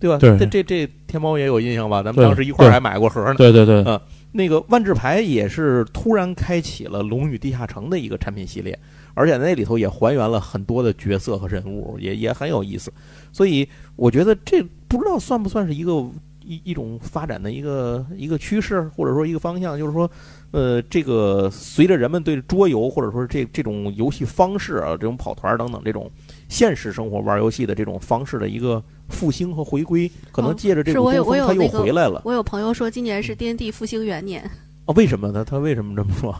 Speaker 1: 对吧？
Speaker 2: 对，
Speaker 1: 这这这天猫也有印象吧？咱们当时一块儿还买过盒呢。
Speaker 2: 对对对，
Speaker 1: 嗯，那个万智牌也是突然开启了《龙与地下城》的一个产品系列。而且那里头也还原了很多的角色和人物，也也很有意思。所以我觉得这不知道算不算是一个一一种发展的一个一个趋势，或者说一个方向，就是说，呃，这个随着人们对桌游或者说这这种游戏方式啊，这种跑团等等这种现实生活玩游戏的这种方式的一个复兴和回归，可能借着这个东风，它又回来了。
Speaker 3: 我有朋友说今年是 D N D 复兴元年。
Speaker 1: 啊，为什么呢？他为什么这么说？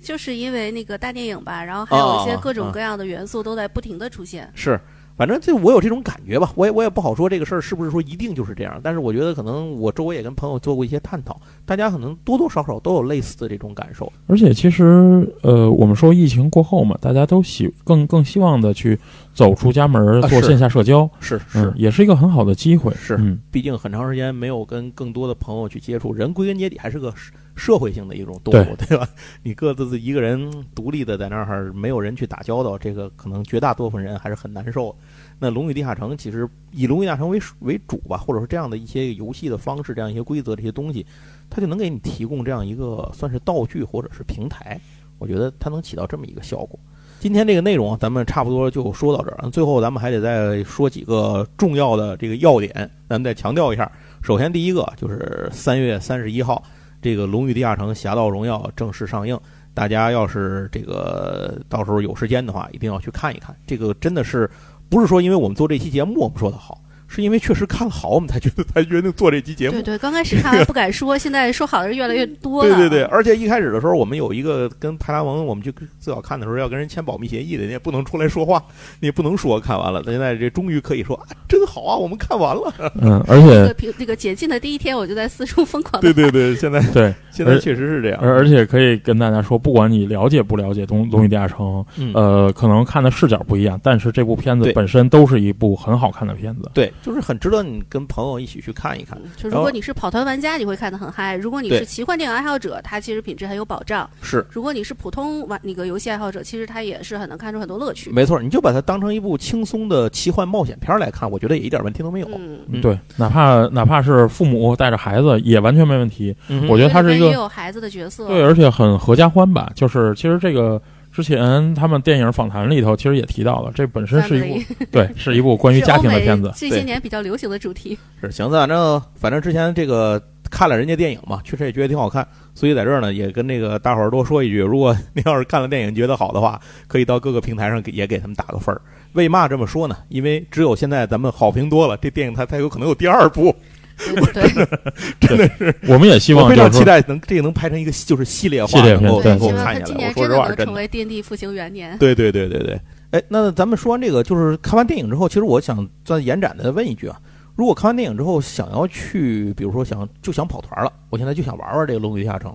Speaker 3: 就是因为那个大电影吧，然后还有一些各种各样的元素都在不停的出现。
Speaker 1: 是，反正就我有这种感觉吧，我也我也不好说这个事儿是不是说一定就是这样，但是我觉得可能我周围也跟朋友做过一些探讨，大家可能多多少少都有类似的这种感受。
Speaker 2: 而且其实呃，我们说疫情过后嘛，大家都希更更希望的去走出家门做线下社交，
Speaker 1: 是是，
Speaker 2: 也是一个很好的机会。
Speaker 1: 是，嗯毕竟很长时间没有跟更多的朋友去接触，人归根结底还是个社会性的一种动物，对吧？你各自一个人独立的在那儿，没有人去打交道，这个可能绝大多数人还是很难受。那《龙与地下城》其实以《龙与地下城》为为主吧，或者说这样的一些游戏的方式、这样一些规则、这些东西，它就能给你提供这样一个算是道具或者是平台。我觉得它能起到这么一个效果。今天这个内容咱们差不多就说到这儿，最后咱们还得再说几个重要的这个要点，咱们再强调一下。首先，第一个就是三月三十一号，这个《龙与地下城：侠盗荣耀》正式上映，大家要是这个到时候有时间的话，一定要去看一看。这个真的是。不是说因为我们做这期节目我们说的好。是因为确实看了好，我们才觉得才决定做这期节目。
Speaker 3: 对对，刚开始看不敢说，现在说好的人越来越多
Speaker 1: 了。对对对，而且一开始的时候，我们有一个跟派拉蒙，我们就最好看的时候要跟人签保密协议的，你也不能出来说话，你也不能说看完了。那现在这终于可以说，真好啊，我们看完了。
Speaker 2: 嗯，而且
Speaker 3: 那个解禁的第一天，我就在四处疯狂。
Speaker 1: 对对对，现在
Speaker 2: 对，
Speaker 1: 现在确实是这样。
Speaker 2: 而而且可以跟大家说，不管你了解不了解《东东西地下城》，呃，可能看的视角不一样，但是这部片子本身都是一部很好看的片子。
Speaker 1: 对，就是很值得你。跟朋友一起去看一看，
Speaker 3: 就如果你是跑团玩家，你会看得很嗨；如果你是奇幻电影爱好者，它其实品质很有保障。
Speaker 1: 是，
Speaker 3: 如果你是普通玩那个游戏爱好者，其实它也是很能看出很多乐趣。
Speaker 1: 没错，你就把它当成一部轻松的奇幻冒险片来看，我觉得也一点问题都没有。
Speaker 3: 嗯，
Speaker 2: 对，哪怕哪怕是父母带着孩子也完全没问题。我觉得它是一个
Speaker 3: 有孩子的角色，
Speaker 2: 对，而且很合家欢吧。就是其实这个。之前他们电影访谈里头其实也提到了，这本身是一部对，是一部关于家庭的片子。
Speaker 3: 这些年比较流行的主题
Speaker 1: 是行，反正反正之前这个看了人家电影嘛，确实也觉得挺好看，所以在这儿呢也跟那个大伙儿多说一句，如果 您要是看了电影觉得好的话，可以到各个平台上给也给他们打个分儿。为嘛这么说呢？因为只有现在咱们好评多了，这电影它才有可能有第二部。
Speaker 3: 真
Speaker 1: 的，真的是，
Speaker 2: 我们也希望
Speaker 1: 非常期待能这个能拍成一个就是系列化，能够能够看下来。我说实话，
Speaker 3: 真的成为电地复兴元年。
Speaker 1: 对对对对对，哎，那咱们说完这个，就是看完电影之后，其实我想再延展的问一句啊，如果看完电影之后想要去，比如说想就想跑团了，我现在就想玩玩这个《龙与地下城》，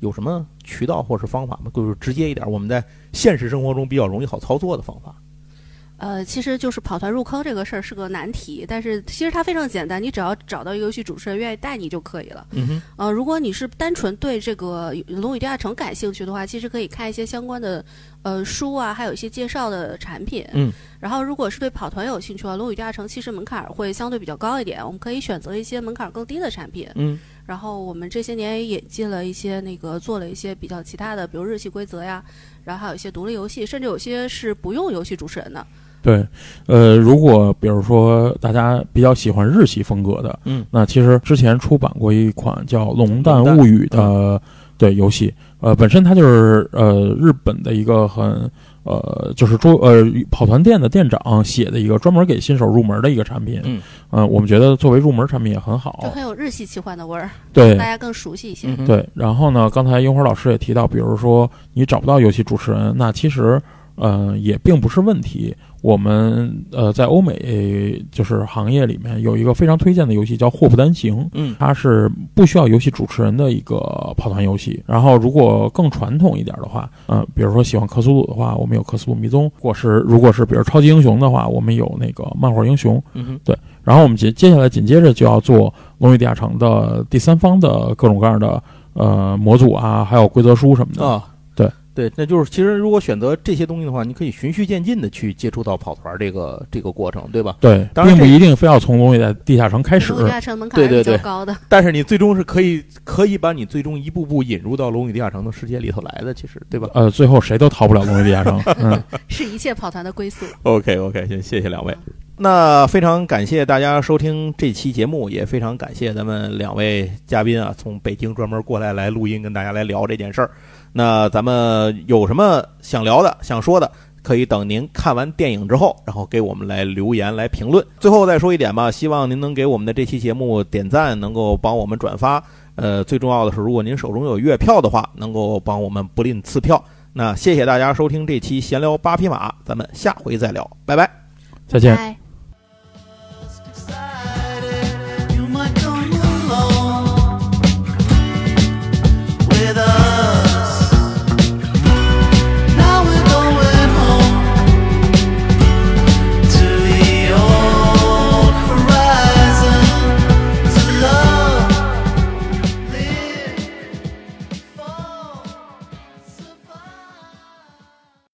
Speaker 1: 有什么渠道或是方法吗？就是直接一点，我们在现实生活中比较容易好操作的方法。
Speaker 3: 呃，其实就是跑团入坑这个事儿是个难题，但是其实它非常简单，你只要找到一个游戏主持人愿意带你就可以了。
Speaker 1: 嗯哼。
Speaker 3: 呃，如果你是单纯对这个《龙与地下城》感兴趣的话，其实可以看一些相关的呃书啊，还有一些介绍的产品。
Speaker 1: 嗯。
Speaker 3: 然后，如果是对跑团有兴趣的话，《龙与地下城》其实门槛会相对比较高一点，我们可以选择一些门槛更低的产品。
Speaker 1: 嗯。
Speaker 3: 然后我们这些年也引进了一些那个做了一些比较其他的，比如日系规则呀，然后还有一些独立游戏，甚至有些是不用游戏主持人的。
Speaker 2: 对，呃，如果比如说大家比较喜欢日系风格的，
Speaker 1: 嗯，
Speaker 2: 那其实之前出版过一款叫《龙蛋物语》的对游戏，呃，本身它就是呃日本的一个很呃就是桌呃跑团店的店长写的一个专门给新手入门的一个产品，
Speaker 1: 嗯，
Speaker 2: 呃，我们觉得作为入门产品也很好，
Speaker 3: 就很有日系奇幻的味儿，
Speaker 2: 对，
Speaker 3: 大家更熟悉一些，
Speaker 2: 对。然后呢，刚才樱花老师也提到，比如说你找不到游戏主持人，那其实呃也并不是问题。我们呃，在欧美就是行业里面有一个非常推荐的游戏叫《祸不单行》，
Speaker 1: 嗯，
Speaker 2: 它是不需要游戏主持人的一个跑团游戏。然后，如果更传统一点的话，嗯，比如说喜欢克苏鲁的话，我们有克苏鲁迷踪；如果是如果是比如超级英雄的话，我们有那个漫画英雄，
Speaker 1: 嗯，
Speaker 2: 对。然后我们接接下来紧接着就要做《龙与地下城》的第三方的各种各样的呃模组啊，还有规则书什么的
Speaker 1: 啊。对，那就是其实如果选择这些东西的话，你可以循序渐进的去接触到跑团这个这个过程，对吧？
Speaker 2: 对，并不一定非要从龙与在地下城开始。
Speaker 3: 地下城门槛
Speaker 1: 比较
Speaker 3: 高的，
Speaker 1: 但是你最终是可以可以把你最终一步步引入到龙与地下城的世界里头来的，其实对吧？
Speaker 2: 呃，最后谁都逃不了龙与地下城，嗯，
Speaker 3: 是一切跑团的归宿。
Speaker 1: OK OK，行，谢谢两位。那非常感谢大家收听这期节目，也非常感谢咱们两位嘉宾啊，从北京专门过来来录音，跟大家来聊这件事儿。那咱们有什么想聊的、想说的，可以等您看完电影之后，然后给我们来留言、来评论。最后再说一点吧，希望您能给我们的这期节目点赞，能够帮我们转发。呃，最重要的是，如果您手中有月票的话，能够帮我们不吝赐票。那谢谢大家收听这期闲聊八匹马，咱们下回再聊，拜拜。
Speaker 2: 再见。
Speaker 3: 拜